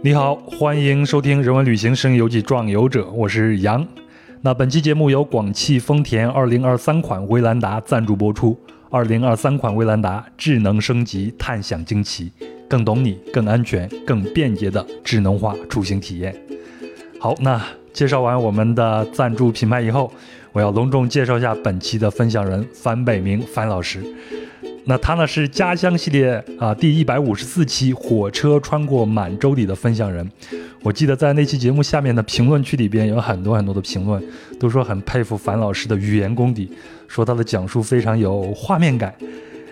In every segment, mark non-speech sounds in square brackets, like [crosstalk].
你好，欢迎收听《人文旅行声音游记壮游者》，我是杨。那本期节目由广汽丰田2023款威兰达赞助播出。2023款威兰达智能升级，探享惊奇，更懂你，更安全，更便捷的智能化出行体验。好，那介绍完我们的赞助品牌以后，我要隆重介绍一下本期的分享人樊北明樊老师。那他呢是家乡系列啊第一百五十四期火车穿过满洲里的分享人。我记得在那期节目下面的评论区里边有很多很多的评论，都说很佩服樊老师的语言功底，说他的讲述非常有画面感。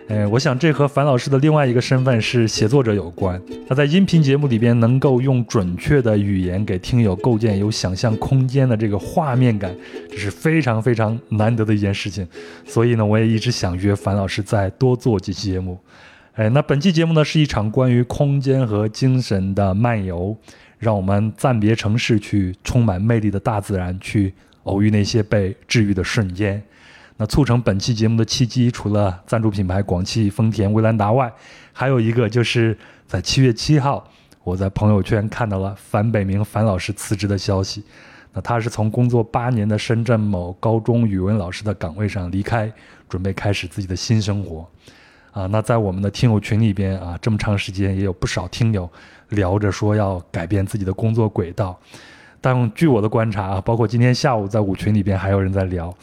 呃，我想这和樊老师的另外一个身份是写作者有关。他在音频节目里边能够用准确的语言给听友构建有想象空间的这个画面感，这是非常非常难得的一件事情。所以呢，我也一直想约樊老师再多做几期节目。哎，那本期节目呢是一场关于空间和精神的漫游，让我们暂别城市，去充满魅力的大自然，去偶遇那些被治愈的瞬间。那促成本期节目的契机，除了赞助品牌广汽丰田威兰达外，还有一个就是在七月七号，我在朋友圈看到了樊北明樊老师辞职的消息。那他是从工作八年的深圳某高中语文老师的岗位上离开，准备开始自己的新生活。啊，那在我们的听友群里边啊，这么长时间也有不少听友聊着说要改变自己的工作轨道。但据我的观察啊，包括今天下午在五群里边还有人在聊。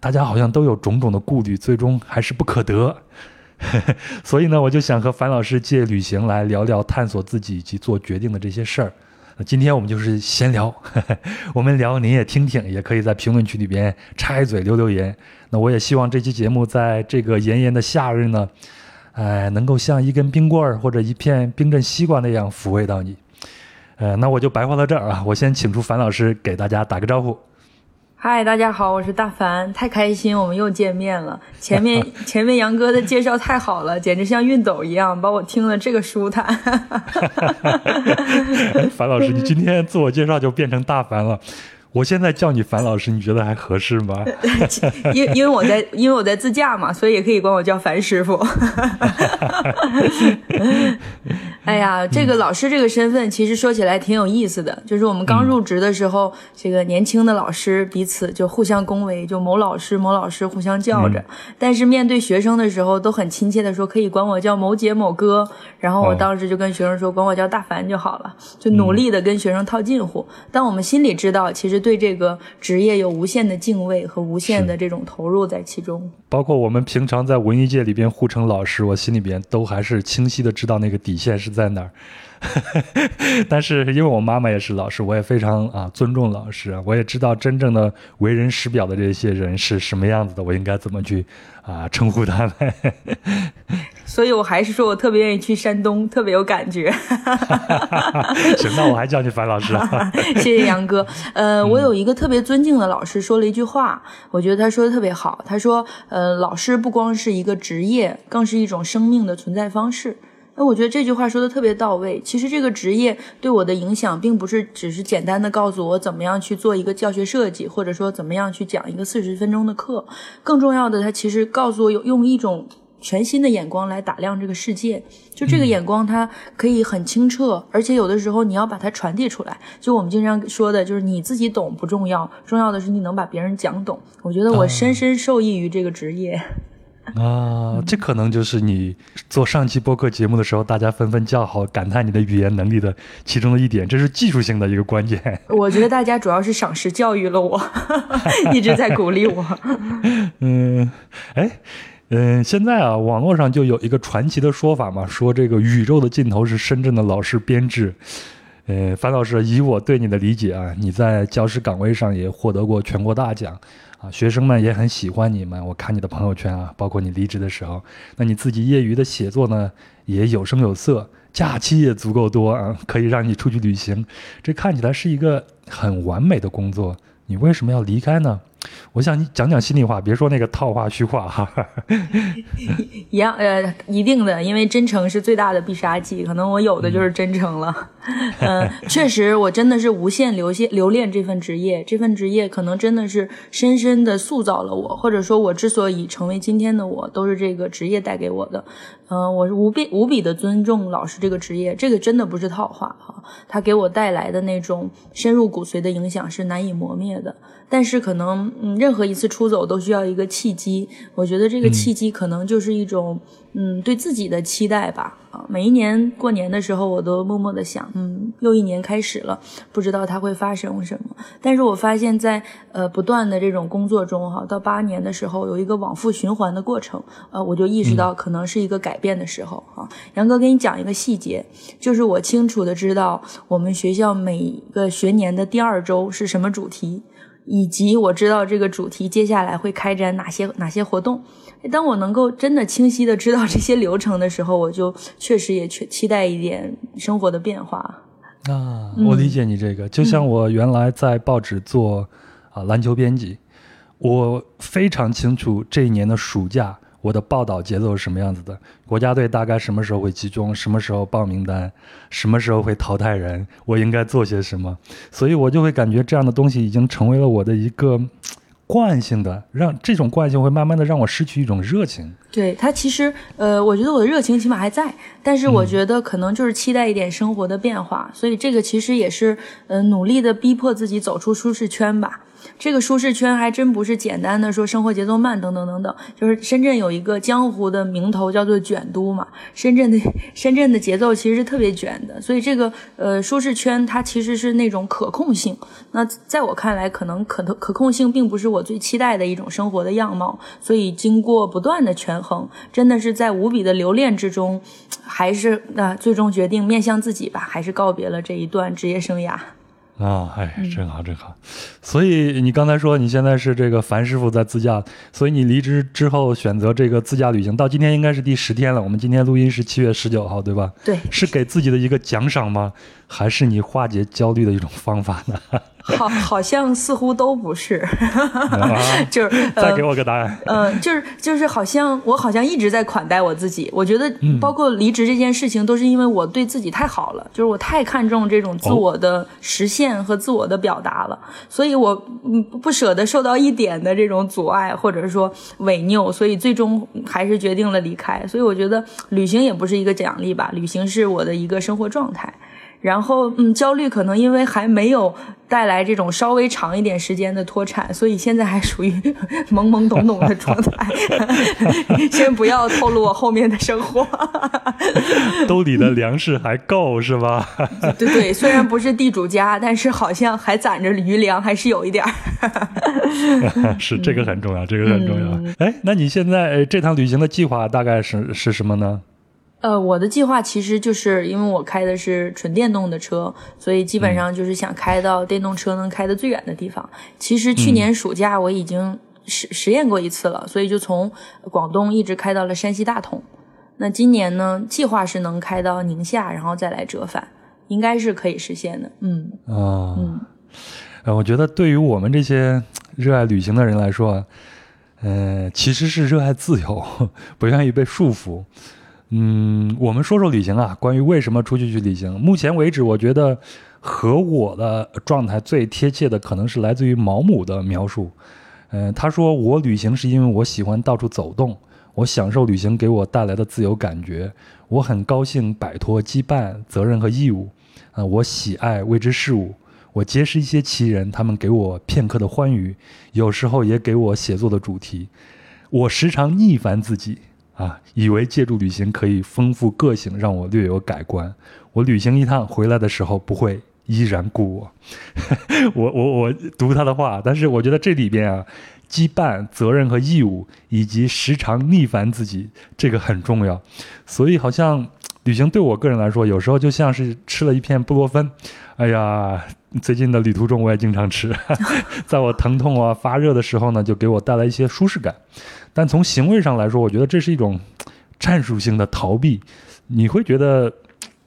大家好像都有种种的顾虑，最终还是不可得。[laughs] 所以呢，我就想和樊老师借旅行来聊聊探索自己以及做决定的这些事儿。那今天我们就是闲聊，[laughs] 我们聊您也听听，也可以在评论区里边插一嘴留留言。那我也希望这期节目在这个炎炎的夏日呢，哎，能够像一根冰棍儿或者一片冰镇西瓜那样抚慰到你。呃，那我就白话到这儿啊，我先请出樊老师给大家打个招呼。嗨，大家好，我是大凡，太开心，我们又见面了。前面 [laughs] 前面杨哥的介绍太好了，简直像熨斗一样，把我听了这个舒坦。樊老师，你今天自我介绍就变成大凡了。我现在叫你樊老师，你觉得还合适吗？[laughs] 因因为我在因为我在自驾嘛，所以也可以管我叫樊师傅。[laughs] 哎呀，这个老师这个身份其实说起来挺有意思的，就是我们刚入职的时候，这个年轻的老师彼此就互相恭维，就某老师某老师互相叫着。但是面对学生的时候，都很亲切的说可以管我叫某姐某哥。然后我当时就跟学生说，管我叫大凡就好了，就努力的跟学生套近乎。但我们心里知道，其实。对这个职业有无限的敬畏和无限的这种投入在其中，包括我们平常在文艺界里边互称老师，我心里边都还是清晰的知道那个底线是在哪儿。[laughs] 但是因为我妈妈也是老师，我也非常啊尊重老师，我也知道真正的为人师表的这些人是什么样子的，我应该怎么去啊称呼他们。[laughs] [laughs] 所以我还是说我特别愿意去山东，特别有感觉。行，那我还叫你樊老师啊。谢谢杨哥。呃，我有一个特别尊敬的老师说了一句话，我觉得他说的特别好。他说，呃，老师不光是一个职业，更是一种生命的存在方式。那我觉得这句话说的特别到位。其实这个职业对我的影响，并不是只是简单的告诉我怎么样去做一个教学设计，或者说怎么样去讲一个四十分钟的课。更重要的，它其实告诉我有用一种全新的眼光来打量这个世界。就这个眼光，它可以很清澈，而且有的时候你要把它传递出来。就我们经常说的，就是你自己懂不重要，重要的是你能把别人讲懂。我觉得我深深受益于这个职业。啊，这可能就是你做上期播客节目的时候，大家纷纷叫好、感叹你的语言能力的其中的一点，这是技术性的一个关键。我觉得大家主要是赏识教育了我，[laughs] 一直在鼓励我。嗯，哎，嗯，现在啊，网络上就有一个传奇的说法嘛，说这个宇宙的尽头是深圳的老师编制。呃，樊老师，以我对你的理解啊，你在教师岗位上也获得过全国大奖。啊，学生们也很喜欢你们。我看你的朋友圈啊，包括你离职的时候，那你自己业余的写作呢，也有声有色，假期也足够多啊，可以让你出去旅行。这看起来是一个很完美的工作，你为什么要离开呢？我想你讲讲心里话，别说那个套话虚话哈。[laughs] 一样呃，一定的，因为真诚是最大的必杀技。可能我有的就是真诚了。嗯，[laughs] 确实，我真的是无限留恋留恋这份职业，这份职业可能真的是深深的塑造了我，或者说，我之所以成为今天的我，都是这个职业带给我的。嗯，我是无比无比的尊重老师这个职业，这个真的不是套话哈，他给我带来的那种深入骨髓的影响是难以磨灭的。但是可能，嗯，任何一次出走都需要一个契机，我觉得这个契机可能就是一种，嗯，对自己的期待吧。啊，每一年过年的时候，我都默默的想，嗯，又一年开始了，不知道它会发生什么。但是我发现，在呃不断的这种工作中，哈，到八年的时候，有一个往复循环的过程，呃，我就意识到可能是一个改变的时候。哈，杨哥给你讲一个细节，就是我清楚的知道我们学校每个学年的第二周是什么主题。以及我知道这个主题接下来会开展哪些哪些活动，当我能够真的清晰的知道这些流程的时候，我就确实也确期待一点生活的变化。啊，我理解你这个，就像我原来在报纸做啊篮球编辑，我非常清楚这一年的暑假。我的报道节奏是什么样子的？国家队大概什么时候会集中？什么时候报名单？什么时候会淘汰人？我应该做些什么？所以我就会感觉这样的东西已经成为了我的一个惯性的，让这种惯性会慢慢的让我失去一种热情。对他其实，呃，我觉得我的热情起码还在，但是我觉得可能就是期待一点生活的变化，所以这个其实也是，呃，努力的逼迫自己走出舒适圈吧。这个舒适圈还真不是简单的说生活节奏慢等等等等，就是深圳有一个江湖的名头叫做卷都嘛。深圳的深圳的节奏其实是特别卷的，所以这个呃舒适圈它其实是那种可控性。那在我看来，可能可可控性并不是我最期待的一种生活的样貌。所以经过不断的权衡，真的是在无比的留恋之中，还是那最终决定面向自己吧，还是告别了这一段职业生涯。啊，哎，真好，真好。所以你刚才说你现在是这个樊师傅在自驾，所以你离职之后选择这个自驾旅行，到今天应该是第十天了。我们今天录音是七月十九号，对吧？对，是给自己的一个奖赏吗？还是你化解焦虑的一种方法呢？好，[laughs] 好像似乎都不是，[laughs] 就是再给我个答案。嗯，就是就是好像我好像一直在款待我自己。我觉得包括离职这件事情，都是因为我对自己太好了，就是我太看重这种自我的实现和自我的表达了，所以我嗯不舍得受到一点的这种阻碍或者说违拗，所以最终还是决定了离开。所以我觉得旅行也不是一个奖励吧，旅行是我的一个生活状态。然后，嗯，焦虑可能因为还没有带来这种稍微长一点时间的脱产，所以现在还属于懵懵懂懂的状态。[laughs] 先不要透露我后面的生活。[laughs] 兜里的粮食还够是吧？对对，虽然不是地主家，但是好像还攒着余粮，还是有一点儿。[laughs] 是这个很重要，这个很重要。哎，那你现在这趟旅行的计划大概是是什么呢？呃，我的计划其实就是因为我开的是纯电动的车，所以基本上就是想开到电动车能开的最远的地方。其实去年暑假我已经实实验过一次了，所以就从广东一直开到了山西大同。那今年呢，计划是能开到宁夏，然后再来折返，应该是可以实现的。嗯啊嗯，呃，我觉得对于我们这些热爱旅行的人来说，呃，其实是热爱自由，[laughs] 不愿意被束缚。嗯，我们说说旅行啊。关于为什么出去去旅行，目前为止，我觉得和我的状态最贴切的，可能是来自于毛姆的描述。嗯，他说我旅行是因为我喜欢到处走动，我享受旅行给我带来的自由感觉，我很高兴摆脱羁绊、责任和义务。啊，我喜爱未知事物，我结识一些奇人，他们给我片刻的欢愉，有时候也给我写作的主题。我时常逆反自己。啊，以为借助旅行可以丰富个性，让我略有改观。我旅行一趟回来的时候，不会依然故 [laughs] 我。我我我读他的话，但是我觉得这里边啊，羁绊、责任和义务，以及时常逆反自己，这个很重要。所以好像旅行对我个人来说，有时候就像是吃了一片布洛芬。哎呀，最近的旅途中我也经常吃，[laughs] 在我疼痛啊、发热的时候呢，就给我带来一些舒适感。但从行为上来说，我觉得这是一种战术性的逃避。你会觉得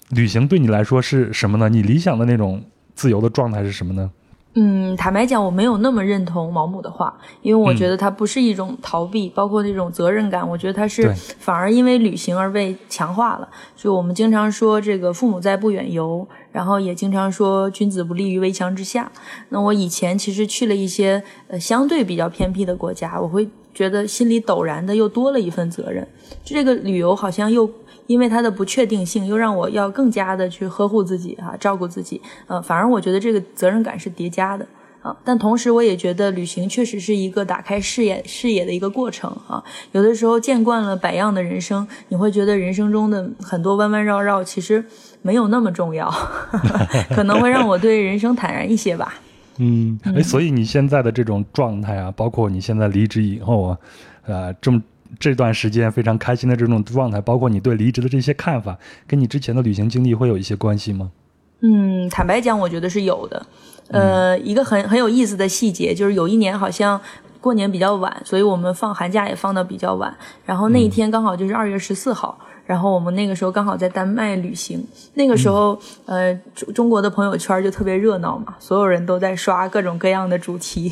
旅行对你来说是什么呢？你理想的那种自由的状态是什么呢？嗯，坦白讲，我没有那么认同毛姆的话，因为我觉得它不是一种逃避，包括那种责任感，我觉得它是反而因为旅行而被强化了。就我们经常说这个“父母在，不远游”，然后也经常说“君子不立于危墙之下”。那我以前其实去了一些呃相对比较偏僻的国家，我会觉得心里陡然的又多了一份责任。就这个旅游好像又。因为它的不确定性，又让我要更加的去呵护自己啊，照顾自己，呃，反而我觉得这个责任感是叠加的啊。但同时，我也觉得旅行确实是一个打开视野视野的一个过程啊。有的时候见惯了百样的人生，你会觉得人生中的很多弯弯绕绕其实没有那么重要，[laughs] 可能会让我对人生坦然一些吧。嗯，哎，所以你现在的这种状态啊，包括你现在离职以后啊，呃，这么。这段时间非常开心的这种状态，包括你对离职的这些看法，跟你之前的旅行经历会有一些关系吗？嗯，坦白讲，我觉得是有的。呃，一个很很有意思的细节，就是有一年好像过年比较晚，所以我们放寒假也放的比较晚，然后那一天刚好就是二月十四号。然后我们那个时候刚好在丹麦旅行，那个时候，呃，中中国的朋友圈就特别热闹嘛，所有人都在刷各种各样的主题，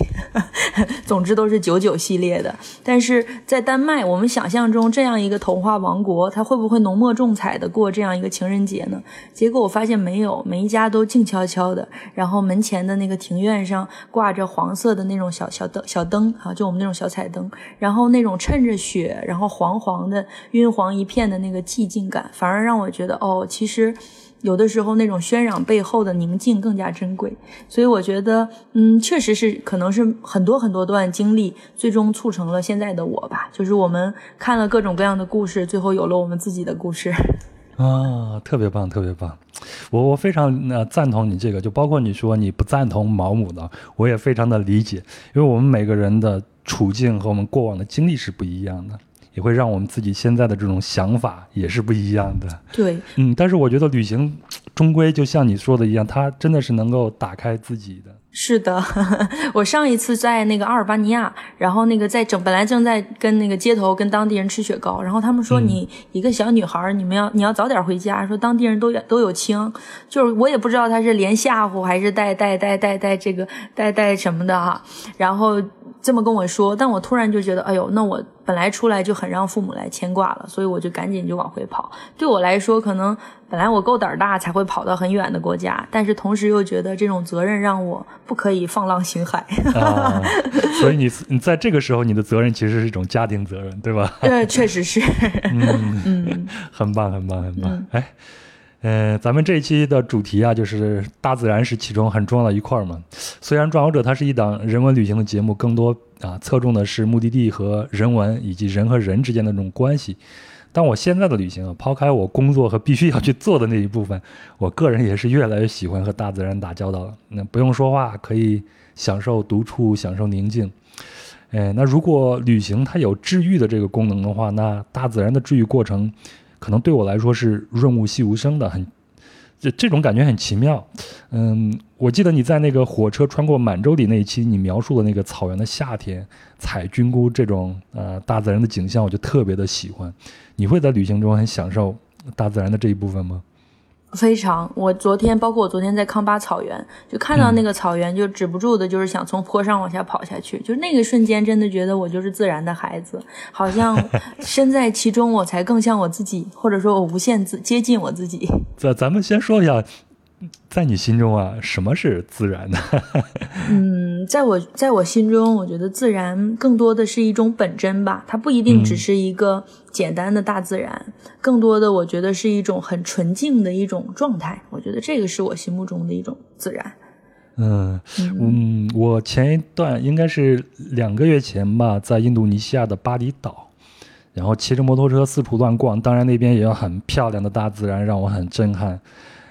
[laughs] 总之都是九九系列的。但是在丹麦，我们想象中这样一个童话王国，它会不会浓墨重彩的过这样一个情人节呢？结果我发现没有，每一家都静悄悄的，然后门前的那个庭院上挂着黄色的那种小小灯小灯啊，就我们那种小彩灯，然后那种趁着雪，然后黄黄的晕黄一片的那个。寂静感反而让我觉得，哦，其实有的时候那种喧嚷背后的宁静更加珍贵。所以我觉得，嗯，确实是可能是很多很多段经历，最终促成了现在的我吧。就是我们看了各种各样的故事，最后有了我们自己的故事。[laughs] 啊，特别棒，特别棒！我我非常呃赞同你这个，就包括你说你不赞同毛姆的，我也非常的理解，因为我们每个人的处境和我们过往的经历是不一样的。也会让我们自己现在的这种想法也是不一样的。对，嗯，但是我觉得旅行 [tsk] 终归就像你说的一样，它真的是能够打开自己的。是的，[laughs] 我上一次在那个阿尔巴尼亚，然后那个在整本来正在跟那个街头跟当地人吃雪糕，然后他们说你一个小女孩，你们要你要早点回家，说当地人都都有枪，就是我也不知道他是连吓唬还是带带带带带这个带带什么的哈，然后。这么跟我说，但我突然就觉得，哎呦，那我本来出来就很让父母来牵挂了，所以我就赶紧就往回跑。对我来说，可能本来我够胆大才会跑到很远的国家，但是同时又觉得这种责任让我不可以放浪形骸。[laughs] 所以你你在这个时候，你的责任其实是一种家庭责任，对吧？[laughs] 对，确实是。嗯 [laughs] 嗯，很棒，很棒，很棒。哎。嗯，咱们这一期的主题啊，就是大自然是其中很重要的一块儿嘛。虽然《壮游者》它是一档人文旅行的节目，更多啊侧重的是目的地和人文以及人和人之间的这种关系，但我现在的旅行啊，抛开我工作和必须要去做的那一部分，我个人也是越来越喜欢和大自然打交道了。那不用说话，可以享受独处，享受宁静。哎，那如果旅行它有治愈的这个功能的话，那大自然的治愈过程。可能对我来说是润物细无声的，很这这种感觉很奇妙。嗯，我记得你在那个火车穿过满洲里那一期，你描述的那个草原的夏天，采菌菇这种呃大自然的景象，我就特别的喜欢。你会在旅行中很享受大自然的这一部分吗？非常，我昨天包括我昨天在康巴草原，就看到那个草原，就止不住的，就是想从坡上往下跑下去。就那个瞬间，真的觉得我就是自然的孩子，好像 [laughs] 身在其中，我才更像我自己，或者说我无限自接近我自己。咱咱们先说一下。在你心中啊，什么是自然的？[laughs] 嗯，在我在我心中，我觉得自然更多的是一种本真吧，它不一定只是一个简单的大自然，更多的我觉得是一种很纯净的一种状态。我觉得这个是我心目中的一种自然。嗯嗯，我前一段应该是两个月前吧，在印度尼西亚的巴厘岛，然后骑着摩托车四处乱逛，当然那边也有很漂亮的大自然，让我很震撼。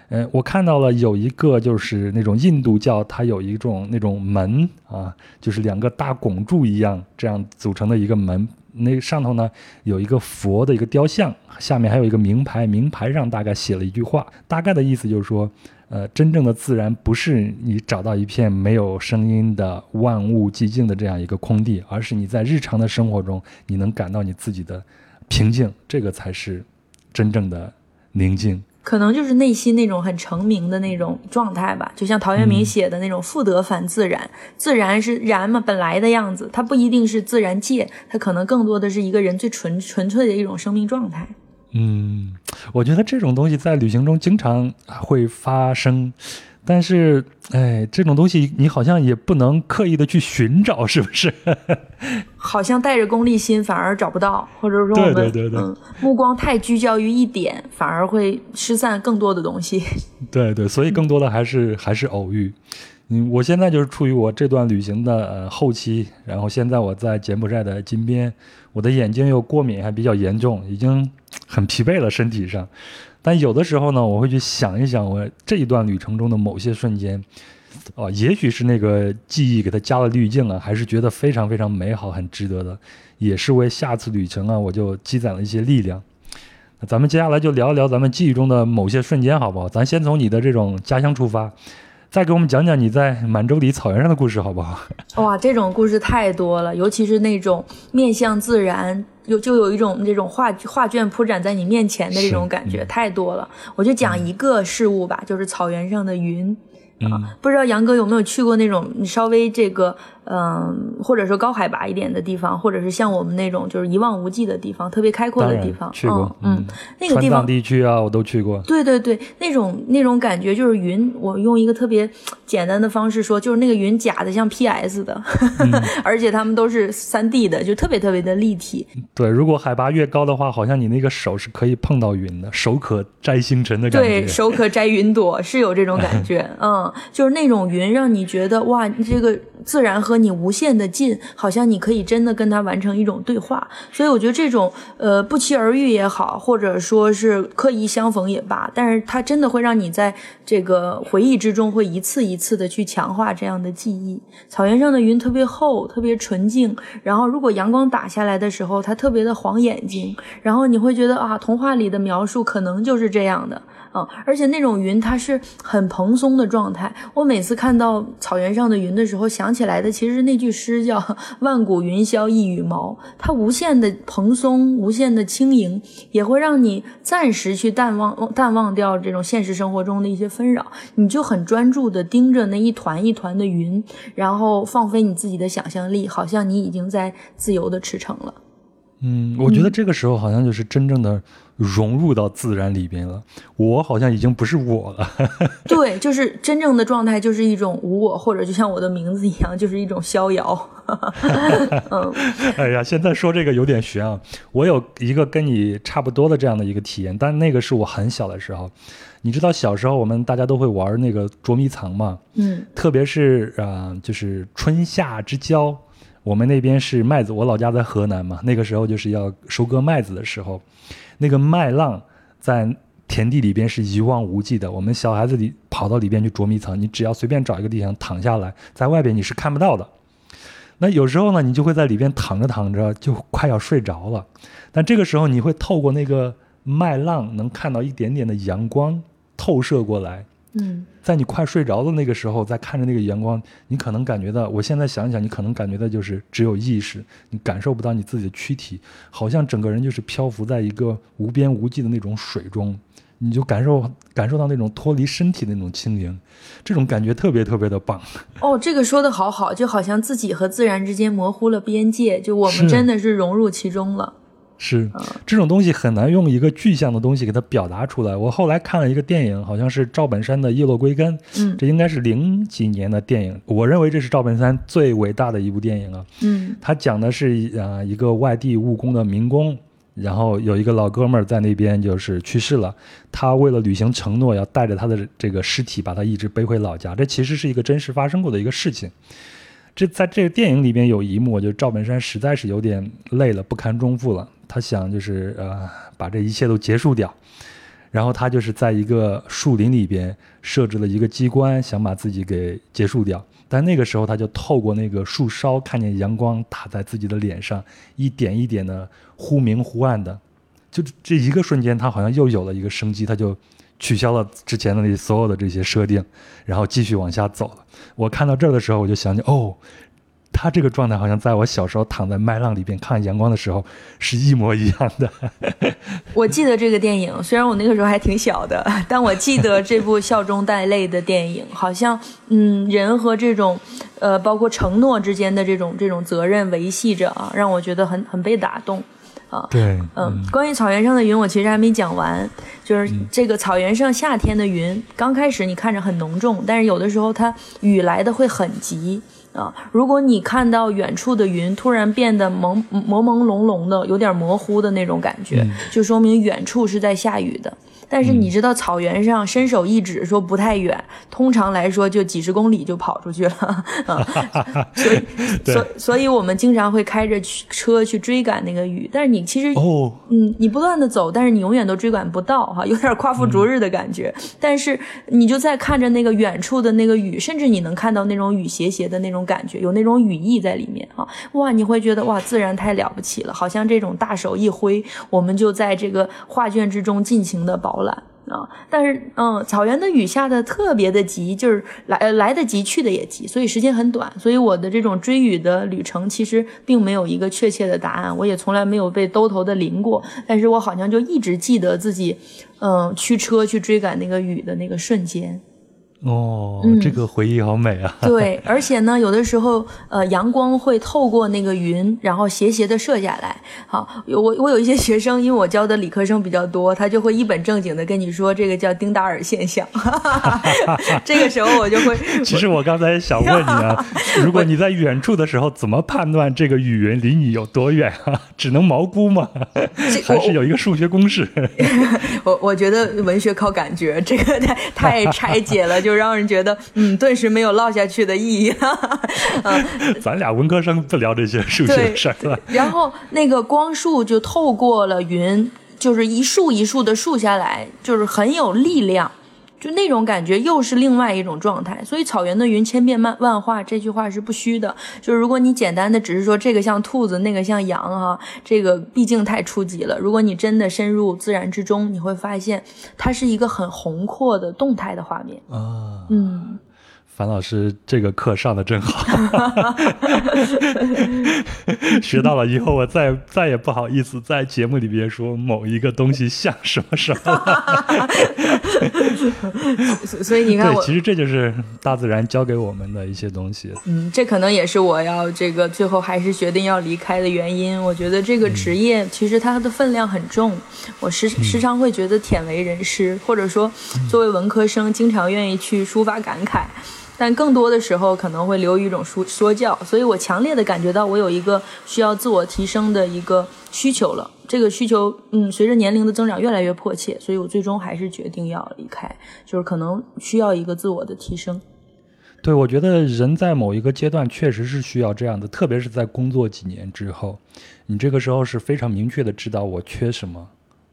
嗯，我看到了有一个就是那种印度教，它有一种那种门啊，就是两个大拱柱一样这样组成的一个门。那上头呢有一个佛的一个雕像，下面还有一个名牌，名牌上大概写了一句话，大概的意思就是说，呃，真正的自然不是你找到一片没有声音的万物寂静的这样一个空地，而是你在日常的生活中你能感到你自己的平静，这个才是真正的宁静。可能就是内心那种很成名的那种状态吧。就像陶渊明写的那种“复得返自然”，自然是然嘛，本来的样子，它不一定是自然界，它可能更多的是一个人最纯纯粹的一种生命状态。嗯，我觉得这种东西在旅行中经常会发生。但是，哎，这种东西你好像也不能刻意的去寻找，是不是？[laughs] 好像带着功利心反而找不到，或者说我们嗯目光太聚焦于一点，反而会失散更多的东西。对对，所以更多的还是还是偶遇。嗯，我现在就是处于我这段旅行的呃后期，然后现在我在柬埔寨的金边，我的眼睛又过敏还比较严重，已经很疲惫了身体上。但有的时候呢，我会去想一想我这一段旅程中的某些瞬间，哦，也许是那个记忆给它加了滤镜啊，还是觉得非常非常美好、很值得的，也是为下次旅程啊，我就积攒了一些力量。那咱们接下来就聊一聊咱们记忆中的某些瞬间，好不好？咱先从你的这种家乡出发，再给我们讲讲你在满洲里草原上的故事，好不好？哇，这种故事太多了，尤其是那种面向自然。有就有一种这种画画卷铺展在你面前的这种感觉太多了，我就讲一个事物吧，就是草原上的云。啊，不知道杨哥有没有去过那种稍微这个。嗯，或者说高海拔一点的地方，或者是像我们那种就是一望无际的地方，特别开阔的地方，去过，嗯，那个地方地区啊，我都去过。对对对，那种那种感觉就是云，我用一个特别简单的方式说，就是那个云假的像 PS 的，[laughs] 而且他们都是三 D 的，就特别特别的立体。对，如果海拔越高的话，好像你那个手是可以碰到云的，手可摘星辰的感觉。对手可摘云朵，是有这种感觉。[laughs] 嗯，就是那种云，让你觉得哇，这个自然和。你无限的近，好像你可以真的跟他完成一种对话，所以我觉得这种呃不期而遇也好，或者说是刻意相逢也罢，但是它真的会让你在这个回忆之中会一次一次的去强化这样的记忆。草原上的云特别厚，特别纯净，然后如果阳光打下来的时候，它特别的晃眼睛，然后你会觉得啊，童话里的描述可能就是这样的。嗯，而且那种云它是很蓬松的状态。我每次看到草原上的云的时候，想起来的其实那句诗，叫“万古云霄一羽毛”。它无限的蓬松，无限的轻盈，也会让你暂时去淡忘、淡忘掉这种现实生活中的一些纷扰。你就很专注的盯着那一团一团的云，然后放飞你自己的想象力，好像你已经在自由的驰骋了。嗯，我觉得这个时候好像就是真正的。融入到自然里边了，我好像已经不是我了。[laughs] 对，就是真正的状态，就是一种无我，或者就像我的名字一样，就是一种逍遥。[laughs] 嗯，哎呀，现在说这个有点悬啊。我有一个跟你差不多的这样的一个体验，但那个是我很小的时候。你知道小时候我们大家都会玩那个捉迷藏吗？嗯，特别是啊，就是春夏之交，我们那边是麦子，我老家在河南嘛，那个时候就是要收割麦子的时候。那个麦浪在田地里边是一望无际的，我们小孩子里跑到里边去捉迷藏，你只要随便找一个地方躺下来，在外边你是看不到的。那有时候呢，你就会在里边躺着躺着就快要睡着了，但这个时候你会透过那个麦浪能看到一点点的阳光透射过来。嗯，在你快睡着的那个时候，在看着那个阳光，你可能感觉到，我现在想想，你可能感觉到就是只有意识，你感受不到你自己的躯体，好像整个人就是漂浮在一个无边无际的那种水中，你就感受感受到那种脱离身体的那种轻盈，这种感觉特别特别的棒。哦，这个说的好好，就好像自己和自然之间模糊了边界，就我们真的是融入其中了。是，这种东西很难用一个具象的东西给它表达出来。我后来看了一个电影，好像是赵本山的《叶落归根》，嗯，这应该是零几年的电影。我认为这是赵本山最伟大的一部电影啊。嗯，他讲的是啊一个外地务工的民工，然后有一个老哥们儿在那边就是去世了，他为了履行承诺，要带着他的这个尸体把他一直背回老家。这其实是一个真实发生过的一个事情。这在这个电影里边有一幕，就赵本山实在是有点累了，不堪重负了。他想就是呃把这一切都结束掉，然后他就是在一个树林里边设置了一个机关，想把自己给结束掉。但那个时候他就透过那个树梢看见阳光打在自己的脸上，一点一点的忽明忽暗的，就这一个瞬间，他好像又有了一个生机，他就取消了之前的那所有的这些设定，然后继续往下走了。我看到这儿的时候，我就想起哦。他这个状态好像在我小时候躺在麦浪里边看阳光的时候是一模一样的。[laughs] 我记得这个电影，虽然我那个时候还挺小的，[laughs] 但我记得这部笑中带泪的电影，好像嗯，人和这种呃，包括承诺之间的这种这种责任维系着啊，让我觉得很很被打动。啊，对，嗯，关于草原上的云，我其实还没讲完。就是这个草原上夏天的云，刚开始你看着很浓重，但是有的时候它雨来的会很急啊。如果你看到远处的云突然变得朦朦朦胧胧的，有点模糊的那种感觉，就说明远处是在下雨的。但是你知道草原上伸手一指说不太远，通常来说就几十公里就跑出去了，[laughs] 所以所所以我们经常会开着车去追赶那个雨，但是你其实哦，嗯，你不断的走，但是你永远都追赶不到哈，有点夸父逐日的感觉。但是你就在看着那个远处的那个雨，甚至你能看到那种雨斜斜的那种感觉，有那种雨意在里面哈，哇，你会觉得哇，自然太了不起了，好像这种大手一挥，我们就在这个画卷之中尽情的保。游览啊，但是嗯，草原的雨下的特别的急，就是来来得及，去的也急，所以时间很短。所以我的这种追雨的旅程其实并没有一个确切的答案，我也从来没有被兜头的淋过。但是我好像就一直记得自己，嗯，驱车去追赶那个雨的那个瞬间。哦，这个回忆好美啊！对，而且呢，有的时候，呃，阳光会透过那个云，然后斜斜的射下来。好，我我有一些学生，因为我教的理科生比较多，他就会一本正经的跟你说，这个叫丁达尔现象。[laughs] 这个时候我就会，[laughs] 其实我刚才想问你啊，[laughs] 如果你在远处的时候，怎么判断这个雨云离你有多远啊？只能毛估吗？还是有一个数学公式？我我觉得文学靠感觉，这个太太拆解了。就让人觉得，嗯，顿时没有落下去的意义。[laughs] 嗯，咱俩文科生不聊这些数学事儿了。然后那个光束就透过了云，就是一束一束的束下来，就是很有力量。就那种感觉又是另外一种状态，所以草原的云千变万万化这句话是不虚的。就是如果你简单的只是说这个像兔子，那个像羊哈，这个毕竟太初级了。如果你真的深入自然之中，你会发现它是一个很宏阔的动态的画面啊，嗯。樊老师，这个课上的真好，[laughs] 学到了以后，我再再也不好意思在节目里边说某一个东西像什么什么。[laughs] 所以你看，对，其实这就是大自然教给我们的一些东西。嗯，这可能也是我要这个最后还是决定要离开的原因。我觉得这个职业其实它的分量很重，我时时常会觉得忝为人师，或者说作为文科生，经常愿意去抒发感慨。但更多的时候可能会流于一种说说教，所以我强烈的感觉到我有一个需要自我提升的一个需求了。这个需求，嗯，随着年龄的增长越来越迫切，所以我最终还是决定要离开，就是可能需要一个自我的提升。对，我觉得人在某一个阶段确实是需要这样的，特别是在工作几年之后，你这个时候是非常明确的知道我缺什么，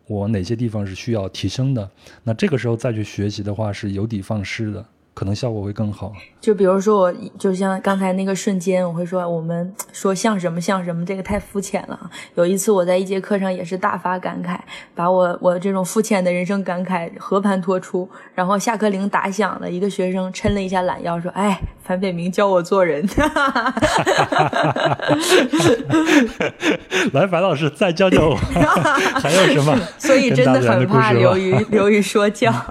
我哪些地方是需要提升的，那这个时候再去学习的话是有的放矢的。可能效果会更好。就比如说，我就像刚才那个瞬间，我会说我们说像什么像什么，这个太肤浅了。有一次我在一节课上也是大发感慨，把我我这种肤浅的人生感慨和盘托出。然后下课铃打响了，一个学生抻了一下懒腰说：“哎，樊北明教我做人。”来，樊老师再教教我，[laughs] 还有什么？所以真的很怕流于流于说教。[laughs]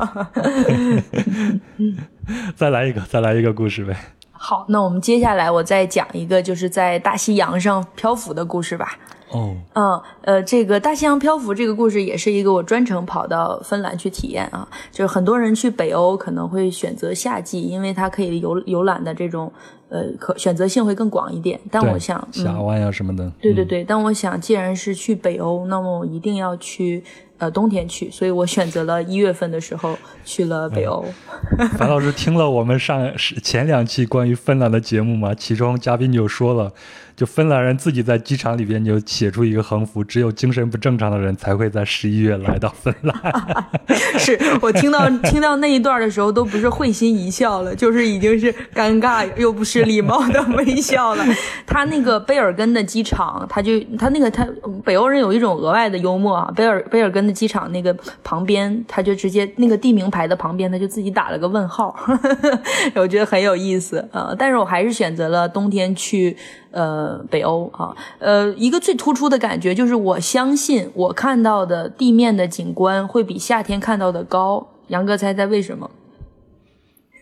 [laughs] [laughs] 再来一个，再来一个故事呗。好，那我们接下来我再讲一个，就是在大西洋上漂浮的故事吧。哦，嗯，呃，这个大西洋漂浮这个故事也是一个我专程跑到芬兰去体验啊。就是很多人去北欧可能会选择夏季，因为它可以游游览的这种呃可选择性会更广一点。但我想，峡湾呀什么的。对对对，但我想，既然是去北欧，那么我一定要去。呃，冬天去，所以我选择了一月份的时候去了北欧。樊老师听了我们上前两期关于芬兰的节目吗？其中嘉宾就说了。就芬兰人自己在机场里边就写出一个横幅，只有精神不正常的人才会在十一月来到芬兰。[laughs] 是我听到听到那一段的时候，都不是会心一笑了，[laughs] 就是已经是尴尬又不失礼貌的微笑了。[laughs] 他那个贝尔根的机场，他就他那个他北欧人有一种额外的幽默啊，贝尔贝尔根的机场那个旁边，他就直接那个地名牌的旁边，他就自己打了个问号，我觉得很有意思啊。但是我还是选择了冬天去呃北欧啊。呃，一个最突出的感觉就是，我相信我看到的地面的景观会比夏天看到的高。杨哥，猜猜为什么？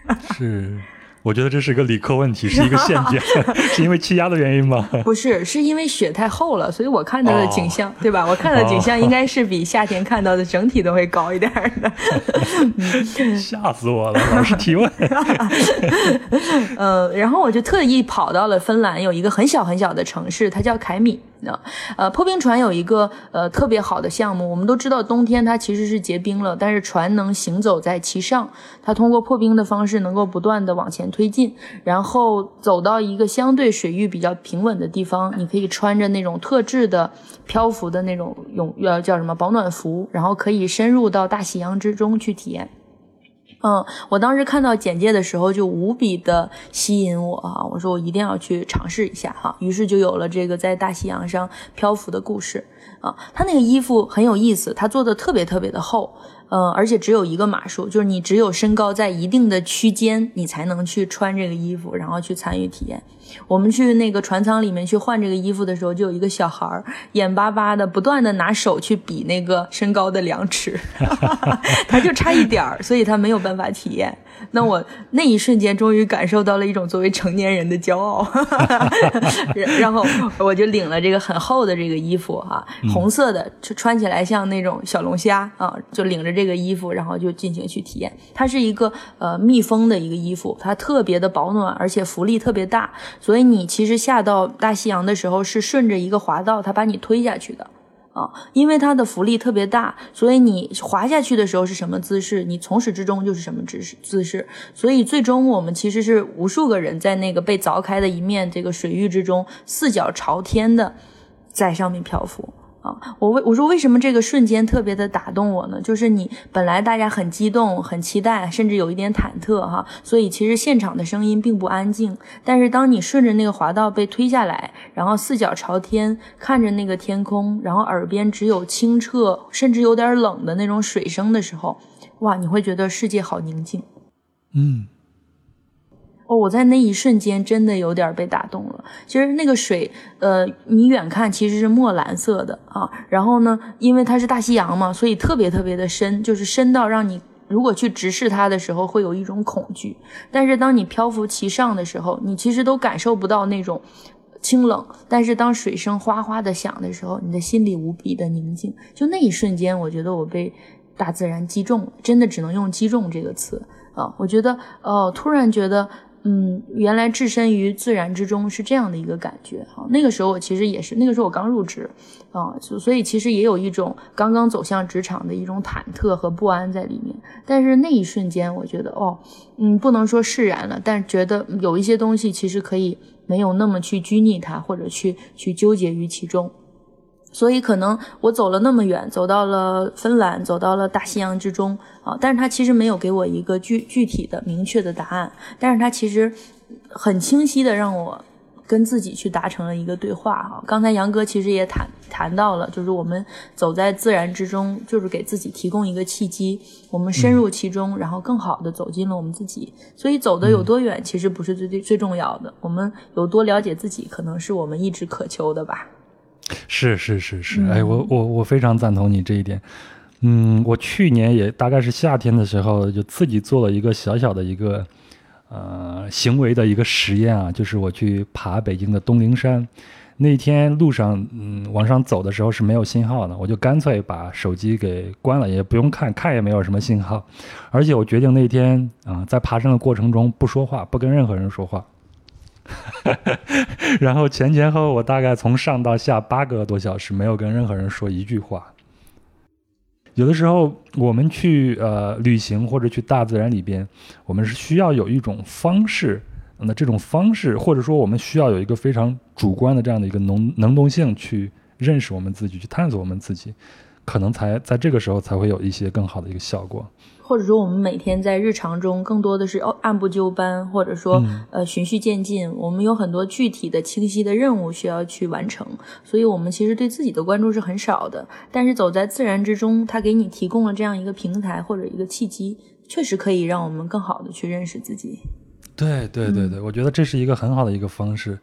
[laughs] 是。我觉得这是个理科问题，是一个陷阱，[laughs] 是因为气压的原因吗？不是，是因为雪太厚了，所以我看到的景象，对吧？我看到的景象应该是比夏天看到的整体都会高一点的。[laughs] 吓死我了！老师提问。嗯，[laughs] 然后我就特意跑到了芬兰，有一个很小很小的城市，它叫凯米。呃，破冰船有一个呃特别好的项目，我们都知道冬天它其实是结冰了，但是船能行走在其上，它通过破冰的方式能够不断的往前推进，然后走到一个相对水域比较平稳的地方，你可以穿着那种特制的漂浮的那种泳呃叫什么保暖服，然后可以深入到大西洋之中去体验。嗯，我当时看到简介的时候就无比的吸引我啊！我说我一定要去尝试一下哈，于是就有了这个在大西洋上漂浮的故事啊。他那个衣服很有意思，他做的特别特别的厚。嗯，而且只有一个码数，就是你只有身高在一定的区间，你才能去穿这个衣服，然后去参与体验。我们去那个船舱里面去换这个衣服的时候，就有一个小孩儿眼巴巴的，不断的拿手去比那个身高的量尺，[laughs] 他就差一点儿，所以他没有办法体验。那我那一瞬间终于感受到了一种作为成年人的骄傲，[laughs] 然后我就领了这个很厚的这个衣服哈，红色的，穿起来像那种小龙虾啊，就领着这个衣服，然后就进行去体验。它是一个呃密封的一个衣服，它特别的保暖，而且浮力特别大，所以你其实下到大西洋的时候是顺着一个滑道，它把你推下去的。啊，因为它的浮力特别大，所以你滑下去的时候是什么姿势，你从始至终就是什么姿势姿势。所以最终我们其实是无数个人在那个被凿开的一面这个水域之中，四脚朝天的在上面漂浮。啊，我为我说为什么这个瞬间特别的打动我呢？就是你本来大家很激动、很期待，甚至有一点忐忑哈，所以其实现场的声音并不安静。但是当你顺着那个滑道被推下来，然后四脚朝天看着那个天空，然后耳边只有清澈甚至有点冷的那种水声的时候，哇，你会觉得世界好宁静。嗯。我在那一瞬间真的有点被打动了。其实那个水，呃，你远看其实是墨蓝色的啊。然后呢，因为它是大西洋嘛，所以特别特别的深，就是深到让你如果去直视它的时候会有一种恐惧。但是当你漂浮其上的时候，你其实都感受不到那种清冷。但是当水声哗哗的响的时候，你的心里无比的宁静。就那一瞬间，我觉得我被大自然击中了，真的只能用击中这个词啊。我觉得，哦，突然觉得。嗯，原来置身于自然之中是这样的一个感觉哈。那个时候我其实也是，那个时候我刚入职，啊，所以其实也有一种刚刚走向职场的一种忐忑和不安在里面。但是那一瞬间，我觉得哦，嗯，不能说释然了，但是觉得有一些东西其实可以没有那么去拘泥它，或者去去纠结于其中。所以可能我走了那么远，走到了芬兰，走到了大西洋之中啊，但是他其实没有给我一个具具体的、明确的答案，但是他其实很清晰的让我跟自己去达成了一个对话哈。刚才杨哥其实也谈谈到了，就是我们走在自然之中，就是给自己提供一个契机，我们深入其中，然后更好的走进了我们自己。所以走的有多远，其实不是最最最重要的，我们有多了解自己，可能是我们一直渴求的吧。是是是是，哎，我我我非常赞同你这一点。嗯，我去年也大概是夏天的时候，就自己做了一个小小的一个呃行为的一个实验啊，就是我去爬北京的东陵山。那天路上，嗯，往上走的时候是没有信号的，我就干脆把手机给关了，也不用看，看也没有什么信号。而且我决定那天啊，在爬山的过程中不说话，不跟任何人说话。[laughs] 然后前前后后我大概从上到下八个多小时没有跟任何人说一句话。有的时候我们去呃旅行或者去大自然里边，我们是需要有一种方式，那这种方式或者说我们需要有一个非常主观的这样的一个能能动性去认识我们自己，去探索我们自己。可能才在这个时候才会有一些更好的一个效果。或者说，我们每天在日常中更多的是哦按部就班，或者说呃循序渐进。我们有很多具体的、清晰的任务需要去完成，所以我们其实对自己的关注是很少的。但是走在自然之中，它给你提供了这样一个平台或者一个契机，确实可以让我们更好的去认识自己。对对对对，我觉得这是一个很好的一个方式。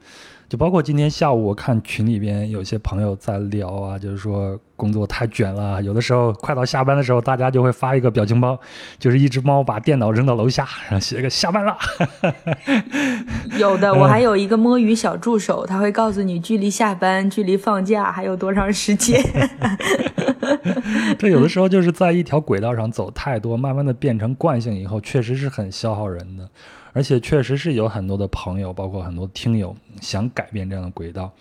就包括今天下午，我看群里边有些朋友在聊啊，就是说工作太卷了，有的时候快到下班的时候，大家就会发一个表情包，就是一只猫把电脑扔到楼下，然后写个下班了。[laughs] 有的，我还有一个摸鱼小助手，他会告诉你距离下班、距离放假还有多长时间。[laughs] 这有的时候就是在一条轨道上走太多，慢慢的变成惯性以后，确实是很消耗人的。而且确实是有很多的朋友，包括很多听友想改变这样的轨道。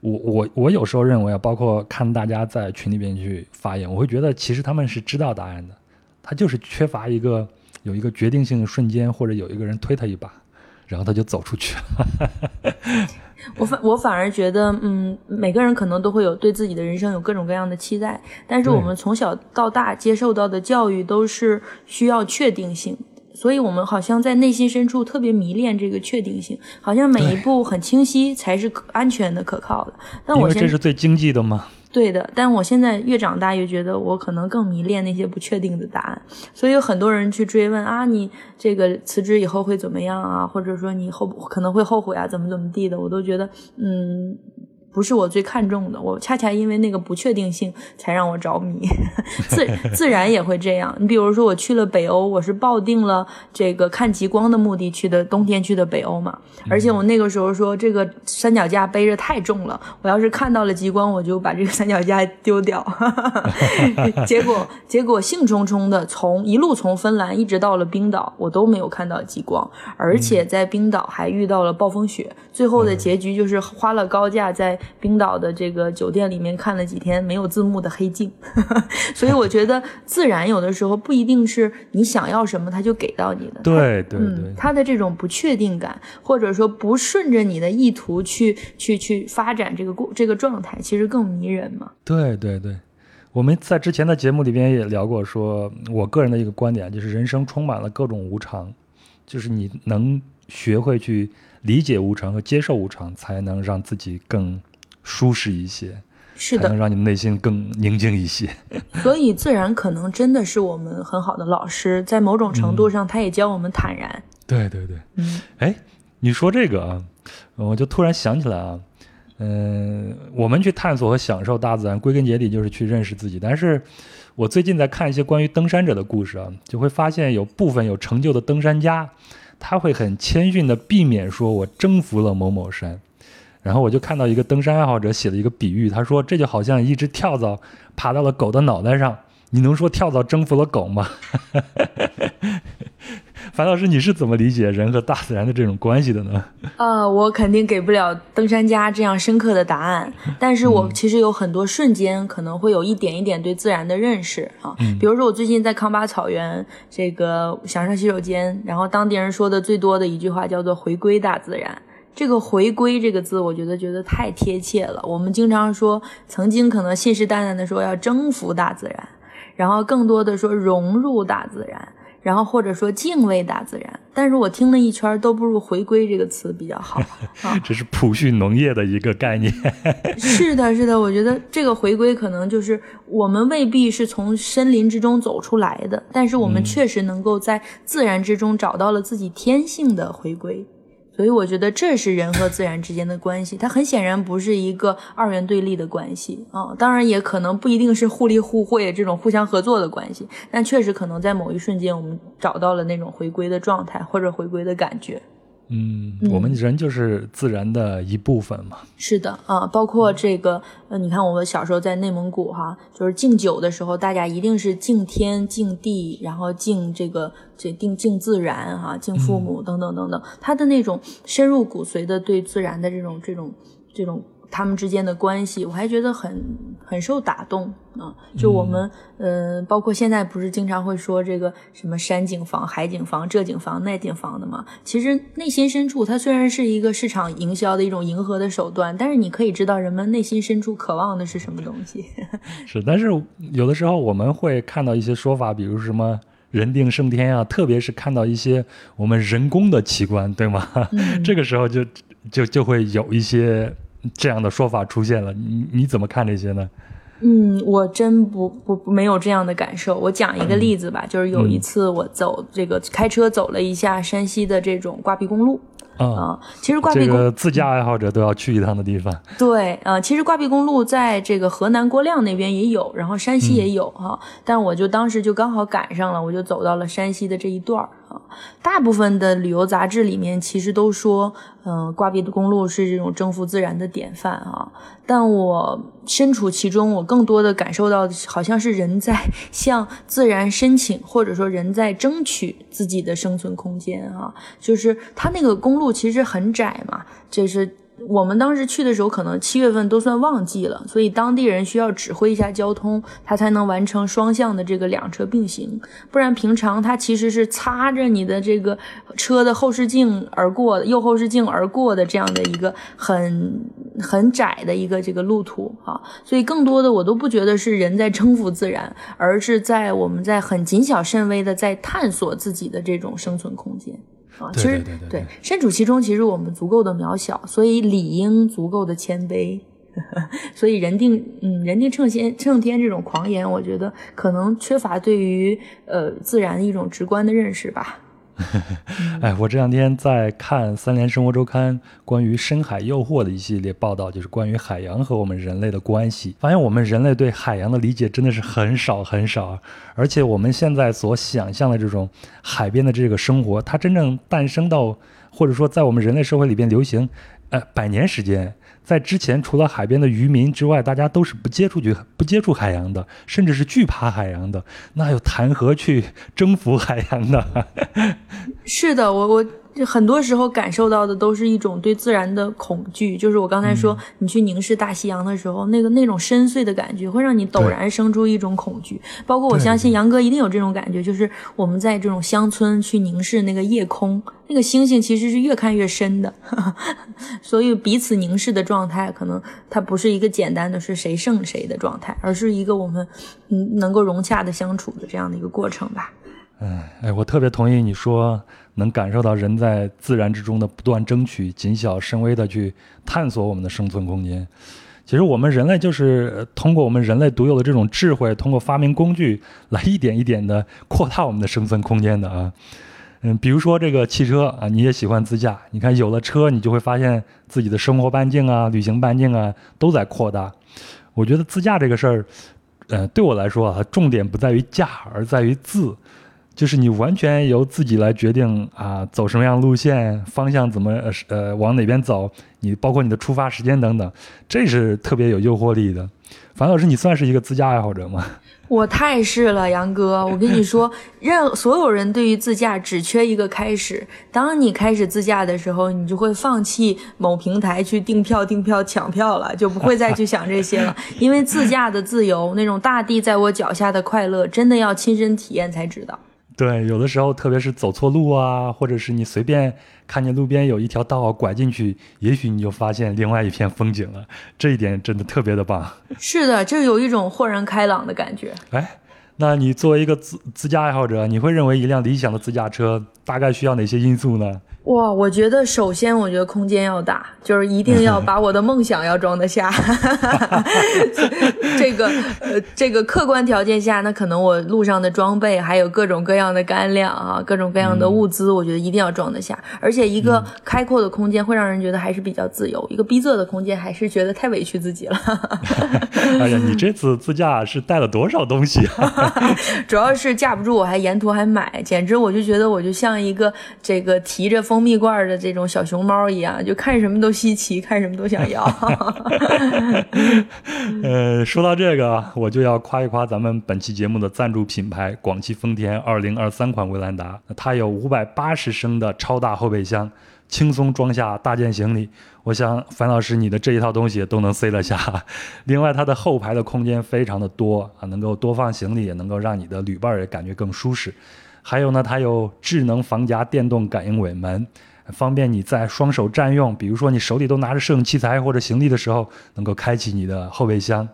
我我我有时候认为啊，包括看大家在群里边去发言，我会觉得其实他们是知道答案的，他就是缺乏一个有一个决定性的瞬间，或者有一个人推他一把，然后他就走出去了。我反我反而觉得，嗯，每个人可能都会有对自己的人生有各种各样的期待，但是我们从小到大接受到的教育都是需要确定性。所以，我们好像在内心深处特别迷恋这个确定性，好像每一步很清晰才是安全的、可靠的。但我这是最经济的吗？对的。但我现在越长大越觉得，我可能更迷恋那些不确定的答案。所以有很多人去追问啊，你这个辞职以后会怎么样啊？或者说你后可能会后悔啊？怎么怎么地的？我都觉得，嗯。不是我最看重的，我恰恰因为那个不确定性才让我着迷。自 [laughs] 自然也会这样。你比如说，我去了北欧，我是抱定了这个看极光的目的去的，冬天去的北欧嘛。而且我那个时候说，这个三脚架背着太重了，我要是看到了极光，我就把这个三脚架丢掉。[laughs] 结果结果兴冲冲的从一路从芬兰一直到了冰岛，我都没有看到极光，而且在冰岛还遇到了暴风雪。最后的结局就是花了高价在。冰岛的这个酒店里面看了几天没有字幕的黑镜，[laughs] 所以我觉得自然有的时候不一定是你想要什么他就给到你的。对对对，他的这种不确定感，或者说不顺着你的意图去去去发展这个过这个状态，其实更迷人嘛。对对对，我们在之前的节目里边也聊过，说我个人的一个观点就是人生充满了各种无常，就是你能学会去理解无常和接受无常，才能让自己更。舒适一些，是的，能让你们内心更宁静一些。[laughs] 所以，自然可能真的是我们很好的老师，在某种程度上，他也教我们坦然。对对对，嗯，哎，你说这个啊，我就突然想起来啊，嗯，我们去探索和享受大自然，归根结底就是去认识自己。但是我最近在看一些关于登山者的故事啊，就会发现有部分有成就的登山家，他会很谦逊的避免说我征服了某某山。然后我就看到一个登山爱好者写了一个比喻，他说这就好像一只跳蚤爬到了狗的脑袋上，你能说跳蚤征服了狗吗？[laughs] 樊老师，你是怎么理解人和大自然的这种关系的呢？呃，我肯定给不了登山家这样深刻的答案，但是我其实有很多瞬间可能会有一点一点对自然的认识啊，比如说我最近在康巴草原这个想上洗手间，然后当地人说的最多的一句话叫做回归大自然。这个“回归”这个字，我觉得觉得太贴切了。我们经常说，曾经可能信誓旦旦的说要征服大自然，然后更多的说融入大自然，然后或者说敬畏大自然。但是我听了一圈，都不如“回归”这个词比较好。[laughs] 这是普训农业的一个概念。[laughs] 是的，是的，我觉得这个回归可能就是我们未必是从森林之中走出来的，但是我们确实能够在自然之中找到了自己天性的回归。所以我觉得这是人和自然之间的关系，它很显然不是一个二元对立的关系啊，当然也可能不一定是互利互惠这种互相合作的关系，但确实可能在某一瞬间我们找到了那种回归的状态或者回归的感觉。嗯，我们人就是自然的一部分嘛。是的啊，包括这个，呃，你看我们小时候在内蒙古哈，就是敬酒的时候，大家一定是敬天、敬地，然后敬这个这敬敬自然哈，敬父母等等等等，他的那种深入骨髓的对自然的这种这种这种他们之间的关系，我还觉得很很受打动啊。就我们，呃，包括现在不是经常会说这个什么山景房、海景房、这景房、那景房的嘛？其实内心深处，它虽然是一个市场营销的一种迎合的手段，但是你可以知道人们内心深处渴望的是什么东西。[laughs] 是，但是有的时候我们会看到一些说法，比如什么人定胜天啊，特别是看到一些我们人工的奇观，对吗？[laughs] 这个时候就就就会有一些。这样的说法出现了，你你怎么看这些呢？嗯，我真不不没有这样的感受。我讲一个例子吧，就是有一次我走这个开车走了一下山西的这种挂壁公路。啊，其实挂壁公路自驾爱好者都要去一趟的地方。对，呃，其实挂壁公路在这个河南郭亮那边也有，然后山西也有哈。但我就当时就刚好赶上了，我就走到了山西的这一段儿啊。大部分的旅游杂志里面其实都说，嗯，挂壁的公路是这种征服自然的典范啊。但我身处其中，我更多的感受到好像是人在 [laughs] 向自然申请，或者说人在争取自己的生存空间啊。就是它那个公路其实很窄嘛，就是。我们当时去的时候，可能七月份都算旺季了，所以当地人需要指挥一下交通，他才能完成双向的这个两车并行。不然平常他其实是擦着你的这个车的后视镜而过的，右后视镜而过的这样的一个很很窄的一个这个路途啊。所以更多的我都不觉得是人在征服自然，而是在我们在很谨小慎微的在探索自己的这种生存空间。啊，其实对身处其中，其实我们足够的渺小，所以理应足够的谦卑。[laughs] 所以人定嗯人定胜先胜天这种狂言，我觉得可能缺乏对于呃自然的一种直观的认识吧。[laughs] 哎，我这两天在看《三联生活周刊》关于深海诱惑的一系列报道，就是关于海洋和我们人类的关系。发现我们人类对海洋的理解真的是很少很少，而且我们现在所想象的这种海边的这个生活，它真正诞生到或者说在我们人类社会里边流行，呃，百年时间。在之前，除了海边的渔民之外，大家都是不接触不接触海洋的，甚至是惧怕海洋的。那又谈何去征服海洋呢？[laughs] 是的，我我。就很多时候感受到的都是一种对自然的恐惧，就是我刚才说，你去凝视大西洋的时候，那个那种深邃的感觉，会让你陡然生出一种恐惧。包括我相信杨哥一定有这种感觉，就是我们在这种乡村去凝视那个夜空，那个星星其实是越看越深的，[laughs] 所以彼此凝视的状态，可能它不是一个简单的是谁胜谁的状态，而是一个我们嗯能够融洽的相处的这样的一个过程吧。嗯，哎，我特别同意你说。能感受到人在自然之中的不断争取，谨小慎微的去探索我们的生存空间。其实我们人类就是通过我们人类独有的这种智慧，通过发明工具来一点一点的扩大我们的生存空间的啊。嗯，比如说这个汽车啊，你也喜欢自驾，你看有了车，你就会发现自己的生活半径啊、旅行半径啊都在扩大。我觉得自驾这个事儿，呃，对我来说啊，重点不在于驾，而在于自。就是你完全由自己来决定啊，走什么样路线，方向怎么呃呃往哪边走，你包括你的出发时间等等，这是特别有诱惑力的。樊老师，你算是一个自驾爱好者吗？[laughs] 我太是了，杨哥。我跟你说，[laughs] 任所有人对于自驾只缺一个开始。当你开始自驾的时候，你就会放弃某平台去订票、订票、抢票了，就不会再去想这些了。[laughs] 因为自驾的自由，那种大地在我脚下的快乐，真的要亲身体验才知道。对，有的时候，特别是走错路啊，或者是你随便看见路边有一条道拐进去，也许你就发现另外一片风景了。这一点真的特别的棒。是的，就有一种豁然开朗的感觉。哎，那你作为一个自自驾爱好者，你会认为一辆理想的自驾车大概需要哪些因素呢？哇，我觉得首先，我觉得空间要大，就是一定要把我的梦想要装得下。[laughs] 这个呃，这个客观条件下，那可能我路上的装备还有各种各样的干粮啊，各种各样的物资，我觉得一定要装得下。而且一个开阔的空间会让人觉得还是比较自由，一个逼仄的空间还是觉得太委屈自己了。[laughs] 哎呀，你这次自驾是带了多少东西啊？[laughs] [laughs] 主要是架不住，我还沿途还买，简直我就觉得我就像一个这个提着。蜂蜜罐的这种小熊猫一样，就看什么都稀奇，看什么都想要。[laughs] 呃，说到这个，我就要夸一夸咱们本期节目的赞助品牌——广汽丰田2023款威兰达。它有580升的超大后备箱，轻松装下大件行李。我想樊老师你的这一套东西都能塞得下。[laughs] 另外，它的后排的空间非常的多啊，能够多放行李，也能够让你的旅伴也感觉更舒适。还有呢，它有智能防夹电动感应尾门，方便你在双手占用，比如说你手里都拿着摄影器材或者行李的时候，能够开启你的后备箱。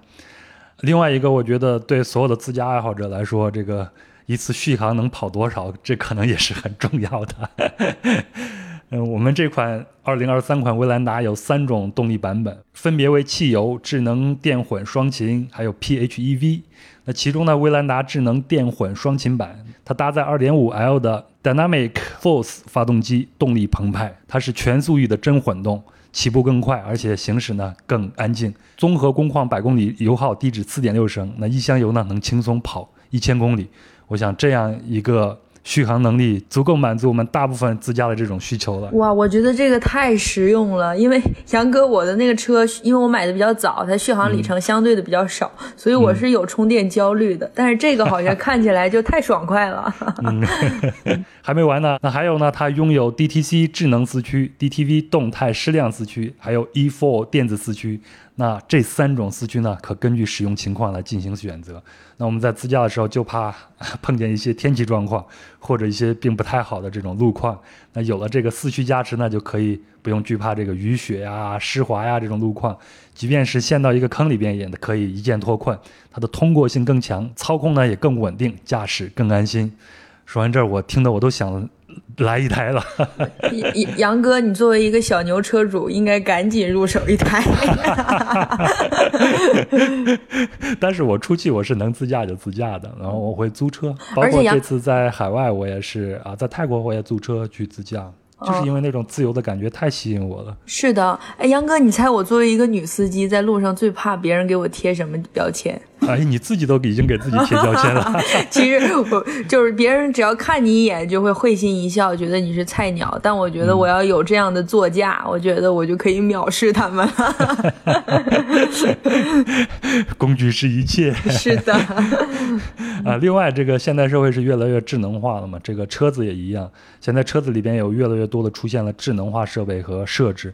另外一个，我觉得对所有的自驾爱好者来说，这个一次续航能跑多少，这可能也是很重要的。嗯，我们这款2023款威兰达有三种动力版本，分别为汽油、智能电混双擎，还有 PHEV。那其中呢，威兰达智能电混双擎版，它搭载 2.5L 的 Dynamic Force 发动机，动力澎湃，它是全速域的真混动，起步更快，而且行驶呢更安静。综合工况百公里油耗低至4.6升，那一箱油呢能轻松跑一千公里。我想这样一个。续航能力足够满足我们大部分自驾的这种需求了。哇，我觉得这个太实用了，因为杨哥我的那个车，因为我买的比较早，它续航里程相对的比较少，所以我是有充电焦虑的。但是这个好像看起来就太爽快了。[laughs] [laughs] 还没完呢，那还有呢，它拥有 DTC 智能四驱、DTV 动态矢量四驱，还有 E4 电子四驱。那这三种四驱呢，可根据使用情况来进行选择。那我们在自驾的时候，就怕 [laughs] 碰见一些天气状况，或者一些并不太好的这种路况。那有了这个四驱加持呢，就可以不用惧怕这个雨雪呀、湿滑呀这种路况。即便是陷到一个坑里边，也可以一键脱困。它的通过性更强，操控呢也更稳定，驾驶更安心。说完这儿，我听得我都想。来一台了，[laughs] 杨杨哥，你作为一个小牛车主，应该赶紧入手一台。[laughs] 但是我出去我是能自驾就自驾的，然后我会租车，包括这次在海外我也是啊，在泰国我也租车去自驾。就是因为那种自由的感觉太吸引我了。是的，哎，杨哥，你猜我作为一个女司机，在路上最怕别人给我贴什么标签？[laughs] 哎，你自己都已经给自己贴标签了。[laughs] [laughs] 其实我就是别人只要看你一眼就会会心一笑，觉得你是菜鸟。但我觉得我要有这样的座驾，我觉得我就可以藐视他们了。工具是一切。是的。啊，另外，这个现代社会是越来越智能化了嘛？这个车子也一样，现在车子里边有越来越多的出现了智能化设备和设置。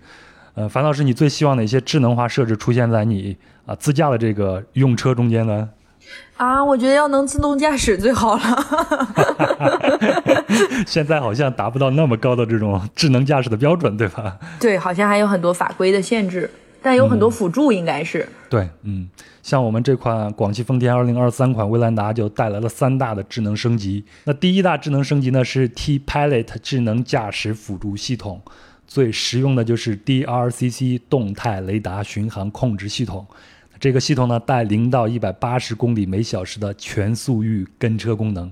呃，樊老师，你最希望哪些智能化设置出现在你啊自驾的这个用车中间呢？啊，我觉得要能自动驾驶最好了。[laughs] 现在好像达不到那么高的这种智能驾驶的标准，对吧？对，好像还有很多法规的限制，但有很多辅助，应该是。对，嗯，像我们这款广汽丰田2023款威兰达就带来了三大的智能升级。那第一大智能升级呢是 T Pilot 智能驾驶辅助系统。最实用的就是 DRCC 动态雷达巡航控制系统，这个系统呢带零到一百八十公里每小时的全速域跟车功能。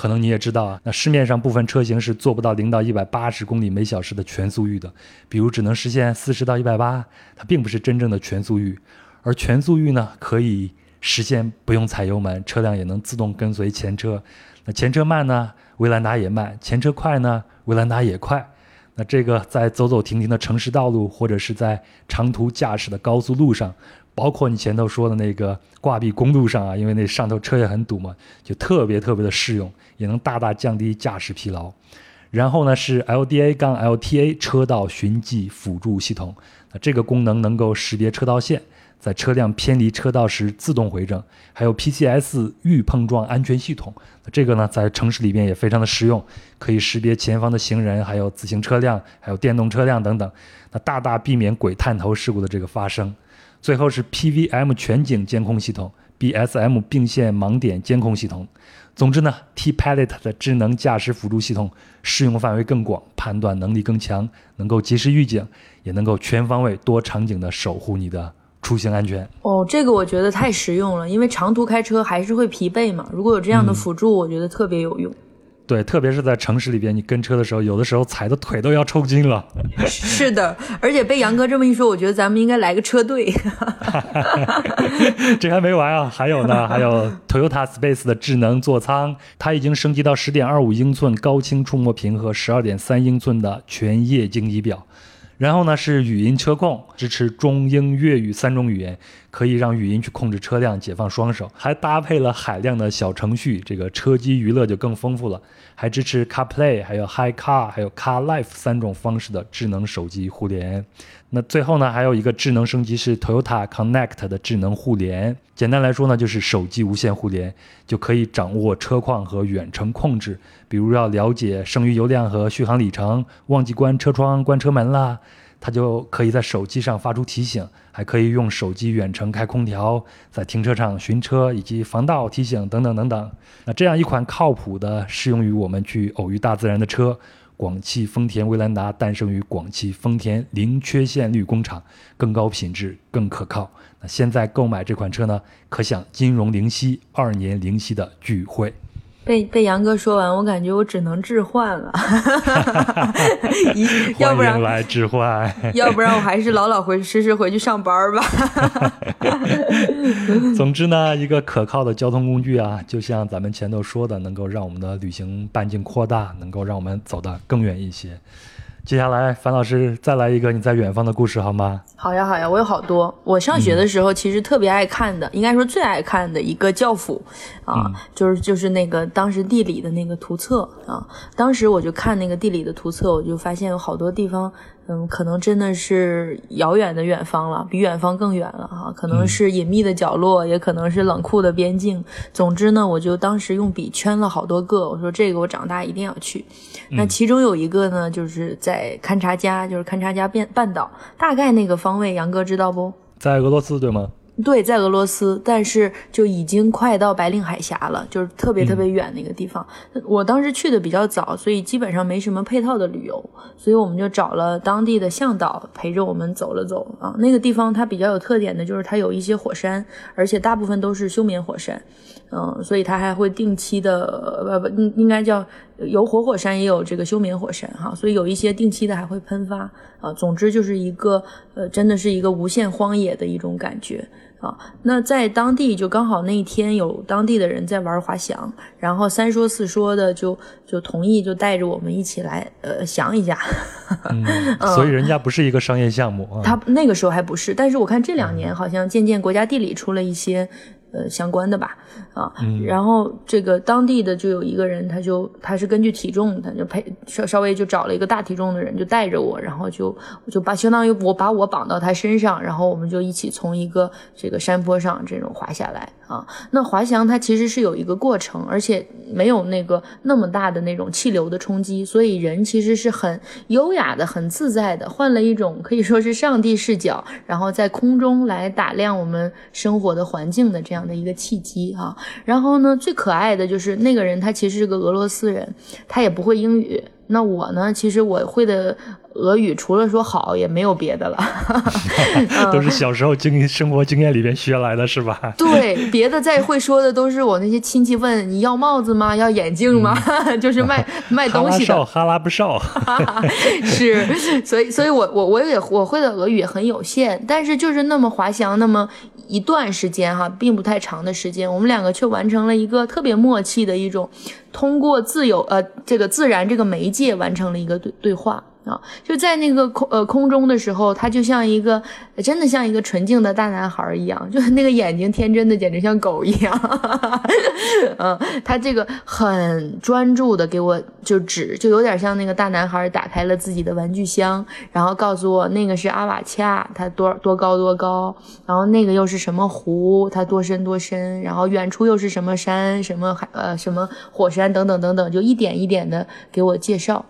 可能你也知道啊，那市面上部分车型是做不到零到一百八十公里每小时的全速域的，比如只能实现四十到一百八，它并不是真正的全速域。而全速域呢，可以实现不用踩油门，车辆也能自动跟随前车。那前车慢呢，威兰达也慢；前车快呢，威兰达也快。那这个在走走停停的城市道路，或者是在长途驾驶的高速路上，包括你前头说的那个挂壁公路上啊，因为那上头车也很堵嘛，就特别特别的适用，也能大大降低驾驶疲劳。然后呢是 LDA 杠 LTA 车道循迹辅助系统，那这个功能能够识别车道线。在车辆偏离车道时自动回正，还有 PCS 预碰撞安全系统，这个呢在城市里边也非常的实用，可以识别前方的行人、还有自行车辆、还有电动车辆等等，那大大避免鬼探头事故的这个发生。最后是 PVM 全景监控系统、BSM 并线盲点监控系统。总之呢，T Pilot 的智能驾驶辅助系统适用范围更广，判断能力更强，能够及时预警，也能够全方位多场景的守护你的。出行安全哦，这个我觉得太实用了，因为长途开车还是会疲惫嘛。如果有这样的辅助，我觉得特别有用。对，特别是在城市里边，你跟车的时候，有的时候踩的腿都要抽筋了。[laughs] 是的，而且被杨哥这么一说，我觉得咱们应该来个车队。[laughs] 这还没完啊，还有呢，还有 Toyota Space 的智能座舱，它已经升级到十点二五英寸高清触摸屏和十二点三英寸的全液晶仪表。然后呢是语音车控，支持中英粤语三种语言，可以让语音去控制车辆，解放双手，还搭配了海量的小程序，这个车机娱乐就更丰富了，还支持 CarPlay、还有 Hi Car、还有 Car Life 三种方式的智能手机互联。那最后呢，还有一个智能升级是 Toyota Connect 的智能互联。简单来说呢，就是手机无线互联，就可以掌握车况和远程控制。比如要了解剩余油量和续航里程，忘记关车窗、关车门啦，它就可以在手机上发出提醒。还可以用手机远程开空调，在停车场寻车以及防盗提醒等等等等。那这样一款靠谱的、适用于我们去偶遇大自然的车。广汽丰田威兰达诞生于广汽丰田零缺陷率工厂，更高品质、更可靠。那现在购买这款车呢，可享金融零息、二年零息的钜惠。被被杨哥说完，我感觉我只能置换了，[laughs] 要不然来置换，[laughs] 要不然我还是老老回实实回去上班吧。[laughs] 总之呢，一个可靠的交通工具啊，就像咱们前头说的，能够让我们的旅行半径扩大，能够让我们走得更远一些。接下来，樊老师再来一个你在远方的故事好吗？好呀，好呀，我有好多。我上学的时候其实特别爱看的，应该说最爱看的一个教辅啊，就是就是那个当时地理的那个图册啊。当时我就看那个地理的图册，我就发现有好多地方。嗯，可能真的是遥远的远方了，比远方更远了哈。可能是隐秘的角落，也可能是冷酷的边境。总之呢，我就当时用笔圈了好多个，我说这个我长大一定要去。那其中有一个呢，就是在勘察加，就是勘察加半半岛，大概那个方位，杨哥知道不？在俄罗斯对吗？对，在俄罗斯，但是就已经快到白令海峡了，就是特别特别远那个地方。我当时去的比较早，所以基本上没什么配套的旅游，所以我们就找了当地的向导陪着我们走了走啊。那个地方它比较有特点的就是它有一些火山，而且大部分都是休眠火山，嗯，所以它还会定期的，不不，应应该叫有活火山也有这个休眠火山哈，所以有一些定期的还会喷发啊。总之就是一个呃，真的是一个无限荒野的一种感觉。啊，那在当地就刚好那一天有当地的人在玩滑翔，然后三说四说的就就同意就带着我们一起来呃翔一下。[laughs] 嗯，所以人家不是一个商业项目啊。他那个时候还不是，但是我看这两年好像渐渐国家地理出了一些。呃，相关的吧，啊，然后这个当地的就有一个人，他就他是根据体重，他就配稍稍微就找了一个大体重的人，就带着我，然后就就把相当于我把我绑到他身上，然后我们就一起从一个这个山坡上这种滑下来啊。那滑翔它其实是有一个过程，而且没有那个那么大的那种气流的冲击，所以人其实是很优雅的、很自在的，换了一种可以说是上帝视角，然后在空中来打量我们生活的环境的这样。的一个契机啊，然后呢，最可爱的就是那个人，他其实是个俄罗斯人，他也不会英语。那我呢，其实我会的。俄语除了说好也没有别的了，[laughs] 都是小时候经生活经验里边学来的是吧？对，别的再会说的都是我那些亲戚问你要帽子吗？要眼镜吗？[laughs] 就是卖 [laughs] 卖东西的。哈拉不少，是，所以所以我我我也我会的俄语很有限，但是就是那么滑翔那么一段时间哈，并不太长的时间，我们两个却完成了一个特别默契的一种，通过自由呃这个自然这个媒介完成了一个对对话。啊，就在那个空呃空中的时候，他就像一个真的像一个纯净的大男孩一样，就是那个眼睛天真的，简直像狗一样。[laughs] 嗯，他这个很专注的给我就指，就有点像那个大男孩打开了自己的玩具箱，然后告诉我那个是阿瓦恰，它多多高多高，然后那个又是什么湖，它多深多深，然后远处又是什么山，什么海呃什么火山等等等等，就一点一点的给我介绍。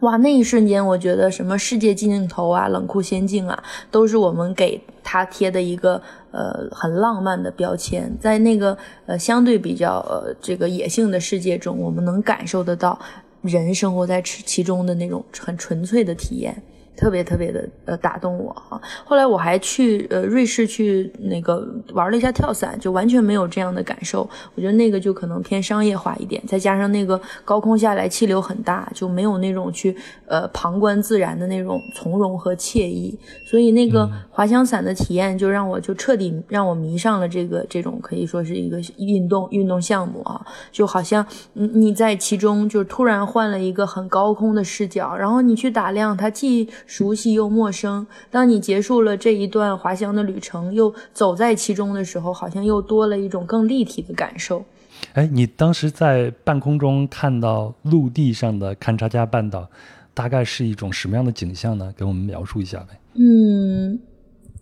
哇，那一瞬间，我觉得什么世界尽头啊、冷酷仙境啊，都是我们给他贴的一个呃很浪漫的标签。在那个呃相对比较呃这个野性的世界中，我们能感受得到人生活在其其中的那种很纯粹的体验。特别特别的呃打动我哈，后来我还去呃瑞士去那个玩了一下跳伞，就完全没有这样的感受。我觉得那个就可能偏商业化一点，再加上那个高空下来气流很大，就没有那种去呃旁观自然的那种从容和惬意。所以那个滑翔伞的体验就让我就彻底让我迷上了这个这种可以说是一个运动运动项目啊，就好像你你在其中就突然换了一个很高空的视角，然后你去打量它既。熟悉又陌生。当你结束了这一段滑翔的旅程，又走在其中的时候，好像又多了一种更立体的感受。哎，你当时在半空中看到陆地上的勘察加半岛，大概是一种什么样的景象呢？给我们描述一下呗。嗯。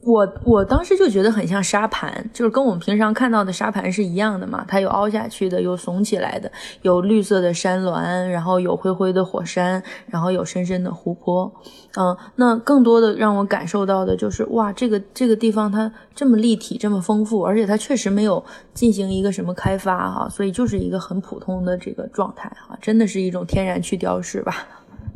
我我当时就觉得很像沙盘，就是跟我们平常看到的沙盘是一样的嘛。它有凹下去的，有耸起来的，有绿色的山峦，然后有灰灰的火山，然后有深深的湖泊。嗯，那更多的让我感受到的就是，哇，这个这个地方它这么立体，这么丰富，而且它确实没有进行一个什么开发哈，所以就是一个很普通的这个状态哈，真的是一种天然去雕饰吧。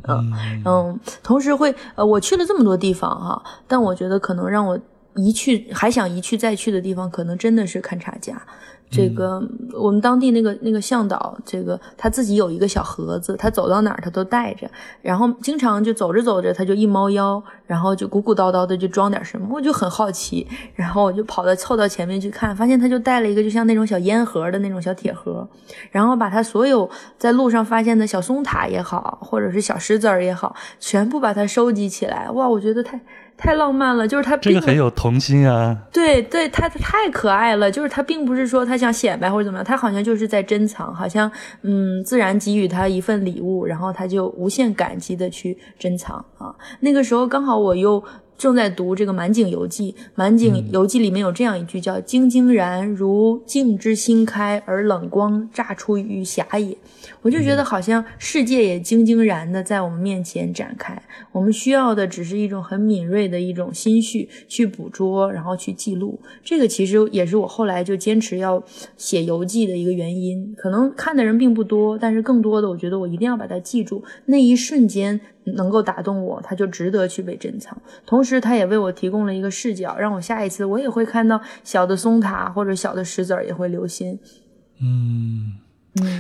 嗯嗯，同时会呃，我去了这么多地方哈，但我觉得可能让我一去还想一去再去的地方，可能真的是勘察家。这个我们当地那个那个向导，这个他自己有一个小盒子，他走到哪儿他都带着，然后经常就走着走着他就一猫腰，然后就鼓鼓叨叨的就装点什么，我就很好奇，然后我就跑到凑到前面去看，发现他就带了一个就像那种小烟盒的那种小铁盒，然后把他所有在路上发现的小松塔也好，或者是小石子儿也好，全部把它收集起来，哇，我觉得太。太浪漫了，就是他这个很有童心啊。对对，他太可爱了，就是他并不是说他想显摆或者怎么样，他好像就是在珍藏，好像嗯，自然给予他一份礼物，然后他就无限感激的去珍藏啊。那个时候刚好我又正在读这个《满井游记》，《满井游记》里面有这样一句叫“晶晶然如镜之新开，而冷光乍出于霞也”。我就觉得好像世界也晶晶然的在我们面前展开，我们需要的只是一种很敏锐的一种心绪去捕捉，然后去记录。这个其实也是我后来就坚持要写游记的一个原因。可能看的人并不多，但是更多的，我觉得我一定要把它记住。那一瞬间能够打动我，它就值得去被珍藏。同时，它也为我提供了一个视角，让我下一次我也会看到小的松塔或者小的石子儿也会留心。嗯。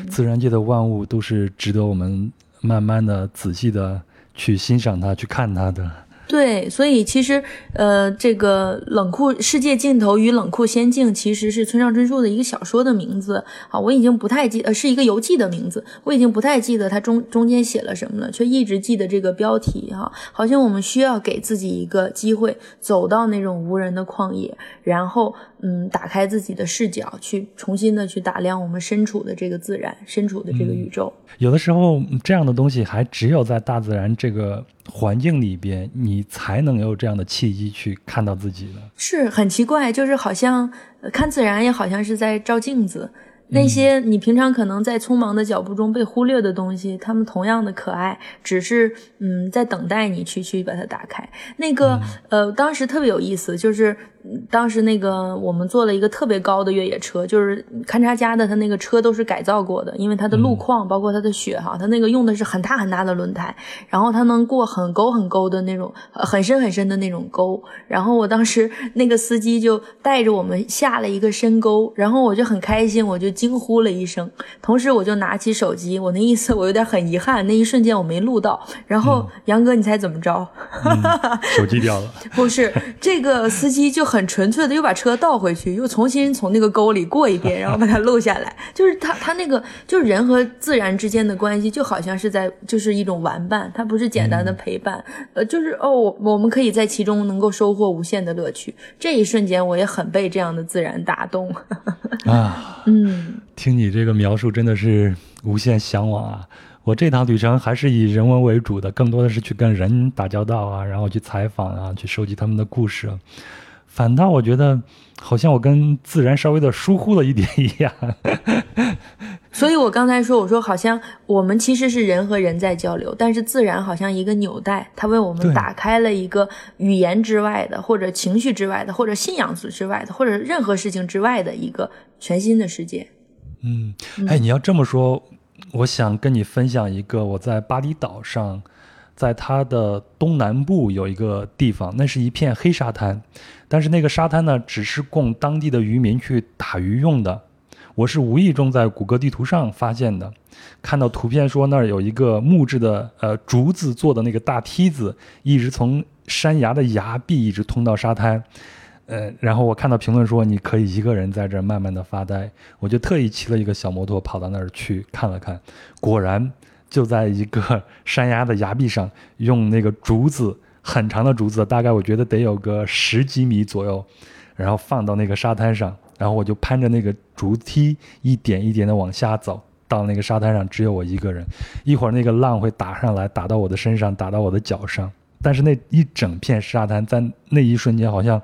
自然界的万物都是值得我们慢慢的、仔细的去欣赏它、去看它的。对，所以其实，呃，这个冷酷世界尽头与冷酷仙境其实是村上春树的一个小说的名字啊，我已经不太记，呃，是一个游记的名字，我已经不太记得它中中间写了什么了，却一直记得这个标题哈，好像我们需要给自己一个机会，走到那种无人的旷野，然后。嗯，打开自己的视角，去重新的去打量我们身处的这个自然，身处的这个宇宙。有的时候，这样的东西还只有在大自然这个环境里边，你才能有这样的契机去看到自己。是很奇怪，就是好像看自然，也好像是在照镜子。那些你平常可能在匆忙的脚步中被忽略的东西，他们同样的可爱，只是嗯，在等待你去去把它打开。那个呃，当时特别有意思，就是。当时那个我们坐了一个特别高的越野车，就是勘察家的，他那个车都是改造过的，因为它的路况包括它的雪哈，它那个用的是很大很大的轮胎，然后它能过很沟很沟的那种，很深很深的那种沟。然后我当时那个司机就带着我们下了一个深沟，然后我就很开心，我就惊呼了一声，同时我就拿起手机，我那意思我有点很遗憾，那一瞬间我没录到。然后杨哥，你猜怎么着？[laughs] 手机掉了？不是，这个司机就。很纯粹的，又把车倒回去，又重新从那个沟里过一遍，然后把它录下来。就是他，他那个，就是人和自然之间的关系，就好像是在，就是一种玩伴，它不是简单的陪伴。呃，就是哦，我们可以在其中能够收获无限的乐趣。这一瞬间，我也很被这样的自然打动。[laughs] 啊，嗯，听你这个描述，真的是无限向往啊！我这趟旅程还是以人文为主的，更多的是去跟人打交道啊，然后去采访啊，去收集他们的故事。反倒我觉得，好像我跟自然稍微的疏忽了一点一样。[laughs] 所以我刚才说，我说好像我们其实是人和人在交流，但是自然好像一个纽带，它为我们打开了一个语言之外的，或者情绪之外的，或者信仰之外的，或者任何事情之外的一个全新的世界。嗯，哎，你要这么说，我想跟你分享一个我在巴厘岛上。在它的东南部有一个地方，那是一片黑沙滩，但是那个沙滩呢，只是供当地的渔民去打鱼用的。我是无意中在谷歌地图上发现的，看到图片说那儿有一个木质的呃竹子做的那个大梯子，一直从山崖的崖壁一直通到沙滩。呃，然后我看到评论说你可以一个人在这儿慢慢的发呆，我就特意骑了一个小摩托跑到那儿去看了看，果然。就在一个 [laughs] 山崖的崖壁上，用那个竹子很长的竹子，大概我觉得得有个十几米左右，然后放到那个沙滩上，然后我就攀着那个竹梯一点一点的往下走，到那个沙滩上只有我一个人，一会儿那个浪会打上来，打到我的身上，打到我的脚上，但是那一整片沙滩在那一瞬间好像。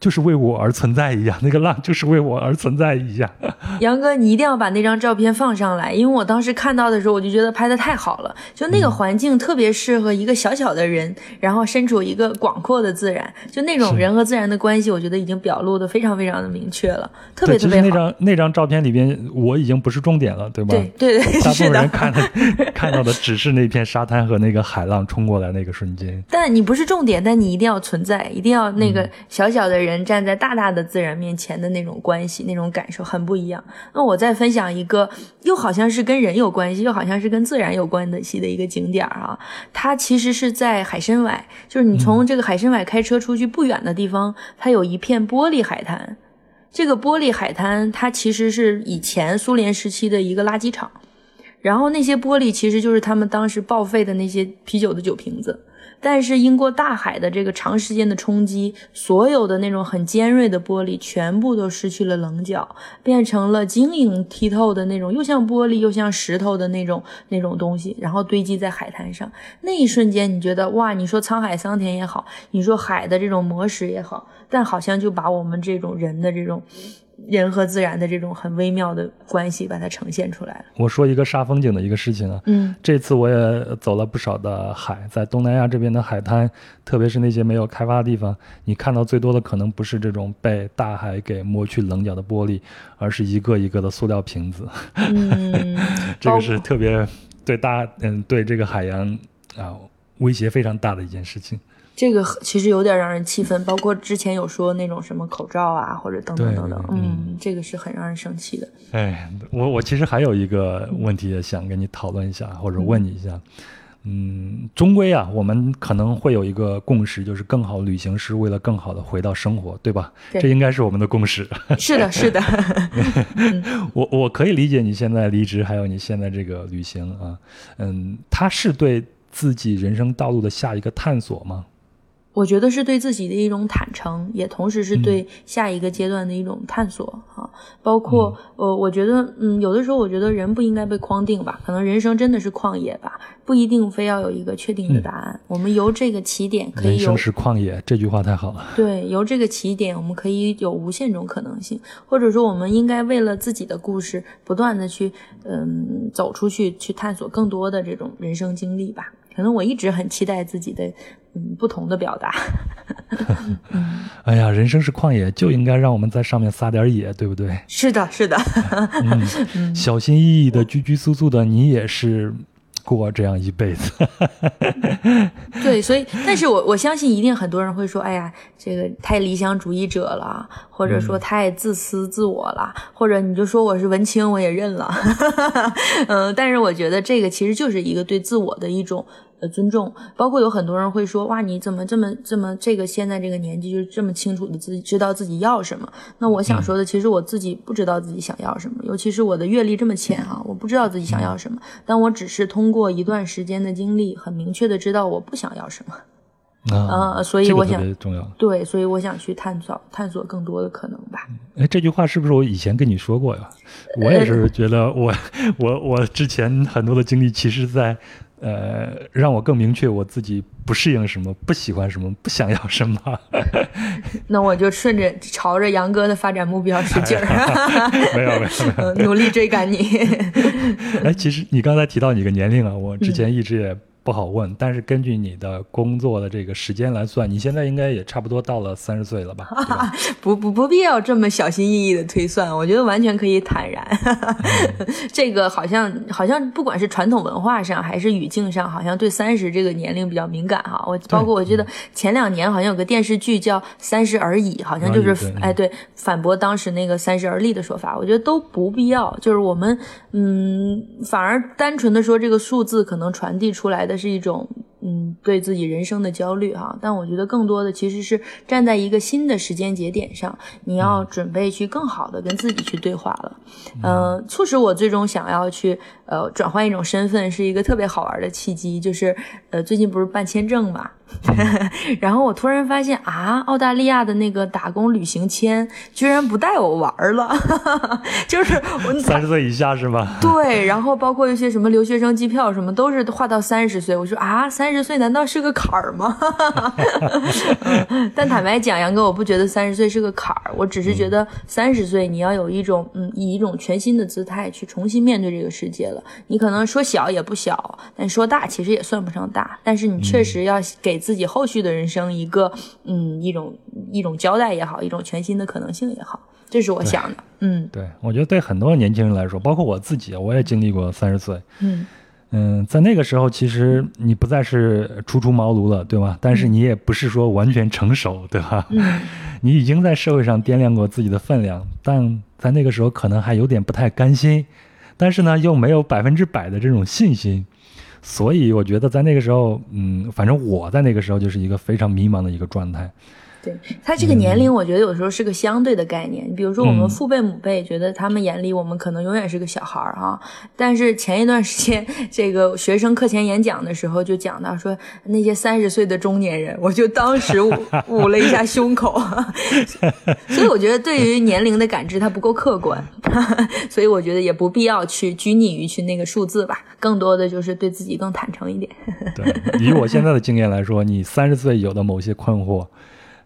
就是为我而存在一样，那个浪就是为我而存在一样。[laughs] 杨哥，你一定要把那张照片放上来，因为我当时看到的时候，我就觉得拍的太好了。就那个环境特别适合一个小小的人，然后身处一个广阔的自然，就那种人和自然的关系，我觉得已经表露的非常非常的明确了，特别特别好。那张那张照片里边，我已经不是重点了，对吧？对对对，大部分人看的看到的只是那片沙滩和那个海浪冲过来那个瞬间。但你不是重点，但你一定要存在，一定要那个小小的人。人站在大大的自然面前的那种关系，那种感受很不一样。那我再分享一个，又好像是跟人有关系，又好像是跟自然有关的系的一个景点啊。它其实是在海参崴，就是你从这个海参崴开车出去不远的地方，它有一片玻璃海滩。这个玻璃海滩，它其实是以前苏联时期的一个垃圾场，然后那些玻璃其实就是他们当时报废的那些啤酒的酒瓶子。但是，经过大海的这个长时间的冲击，所有的那种很尖锐的玻璃全部都失去了棱角，变成了晶莹剔透的那种，又像玻璃又像石头的那种那种东西，然后堆积在海滩上。那一瞬间，你觉得哇，你说沧海桑田也好，你说海的这种磨蚀也好，但好像就把我们这种人的这种。人和自然的这种很微妙的关系，把它呈现出来了。我说一个煞风景的一个事情啊，嗯，这次我也走了不少的海，在东南亚这边的海滩，特别是那些没有开发的地方，你看到最多的可能不是这种被大海给磨去棱角的玻璃，而是一个一个的塑料瓶子。嗯，[laughs] 这个是特别对大，嗯，对这个海洋啊威胁非常大的一件事情。这个其实有点让人气愤，包括之前有说那种什么口罩啊，或者等等等等，嗯，这个是很让人生气的。哎，我我其实还有一个问题也想跟你讨论一下，或者问你一下，嗯，终归啊，我们可能会有一个共识，就是更好旅行是为了更好的回到生活，对吧？这应该是我们的共识。是的，是的。[laughs] 我我可以理解你现在离职，还有你现在这个旅行啊，嗯，它是对自己人生道路的下一个探索吗？我觉得是对自己的一种坦诚，也同时是对下一个阶段的一种探索哈。包括呃，我觉得嗯，有的时候我觉得人不应该被框定吧，可能人生真的是旷野吧，不一定非要有一个确定的答案。我们由这个起点可以有。人生是旷野，这句话太好了。[laughs] 对，由这个起点，我们可以有无限种可能性，或者说我们应该为了自己的故事，不断的去嗯走出去，去探索更多的这种人生经历吧。可能我一直很期待自己的。嗯，不同的表达。[laughs] 哎呀，人生是旷野，就应该让我们在上面撒点野，对不对？[laughs] 是的，是的。[laughs] 嗯，小心翼翼的、拘拘束束的，你也是过这样一辈子。对，所以，但是我我相信，一定很多人会说：“哎呀，这个太理想主义者了，或者说太自私自我了，或者你就说我是文青，我也认了。”嗯，但是我觉得这个其实就是一个对自我的一种。呃，尊重，包括有很多人会说，哇，你怎么这么这么这个现在这个年纪就这么清楚的自己知道自己要什么？那我想说的，其实我自己不知道自己想要什么，尤其是我的阅历这么浅哈，我不知道自己想要什么，但我只是通过一段时间的经历，很明确的知道我不想要什么。啊，所以我想，重要。对，所以我想去探索探索更多的可能吧。哎，这句话是不是我以前跟你说过呀？我也是觉得我我我之前很多的经历，其实在。呃，让我更明确我自己不适应什么，不喜欢什么，不想要什么。[laughs] 那我就顺着朝着杨哥的发展目标使劲儿。[laughs] 没有没有，[laughs] 努力追赶你。哎，其实你刚才提到你个年龄啊，我之前一直也。不好问，但是根据你的工作的这个时间来算，你现在应该也差不多到了三十岁了吧？[laughs] 不不不必要这么小心翼翼的推算，我觉得完全可以坦然。[laughs] 这个好像好像不管是传统文化上还是语境上，好像对三十这个年龄比较敏感哈。我包括我觉得前两年好像有个电视剧叫《三十而已》，好像就是哎对反驳当时那个“三十而立”的说法。我觉得都不必要，就是我们嗯，反而单纯的说这个数字可能传递出来。的是一种嗯，对自己人生的焦虑哈，但我觉得更多的其实是站在一个新的时间节点上，你要准备去更好的跟自己去对话了。嗯，促使我最终想要去呃转换一种身份，是一个特别好玩的契机，就是呃最近不是办签证嘛，[laughs] 然后我突然发现啊，澳大利亚的那个打工旅行签居然不带我玩了，[laughs] 就是我 [laughs] 三十岁以下是吗？对，然后包括一些什么留学生机票什么，都是划到三十岁。我说啊，三十岁难道是个坎儿吗？[laughs] 但坦白讲，杨哥，我不觉得三十岁是个坎儿，我只是觉得三十岁你要有一种嗯，以一种全新的姿态去重新面对这个世界了。你可能说小也不小，但说大其实也算不上大，但是你确实要给自己后续的人生一个嗯一种一种交代也好，一种全新的可能性也好，这是我想的。嗯，对，我觉得对很多年轻人来说，包括我自己，我也经历过三十岁。嗯嗯，在那个时候，其实你不再是初出茅庐了，对吧？但是你也不是说完全成熟，对吧？嗯 [laughs] 你已经在社会上掂量过自己的分量，但在那个时候可能还有点不太甘心，但是呢，又没有百分之百的这种信心，所以我觉得在那个时候，嗯，反正我在那个时候就是一个非常迷茫的一个状态。对他这个年龄，我觉得有时候是个相对的概念。比如说，我们嗯父辈母辈觉得他们眼里我们可能永远是个小孩儿哈，但是前一段时间这个学生课前演讲的时候就讲到说那些三十岁的中年人，我就当时捂 [laughs] 捂了一下胸口。[laughs] 所以我觉得对于年龄的感知它不够客观，[laughs] 所以我觉得也不必要去拘泥于去那个数字吧，更多的就是对自己更坦诚一点。对，以我现在的经验来说，你三十岁有的某些困惑，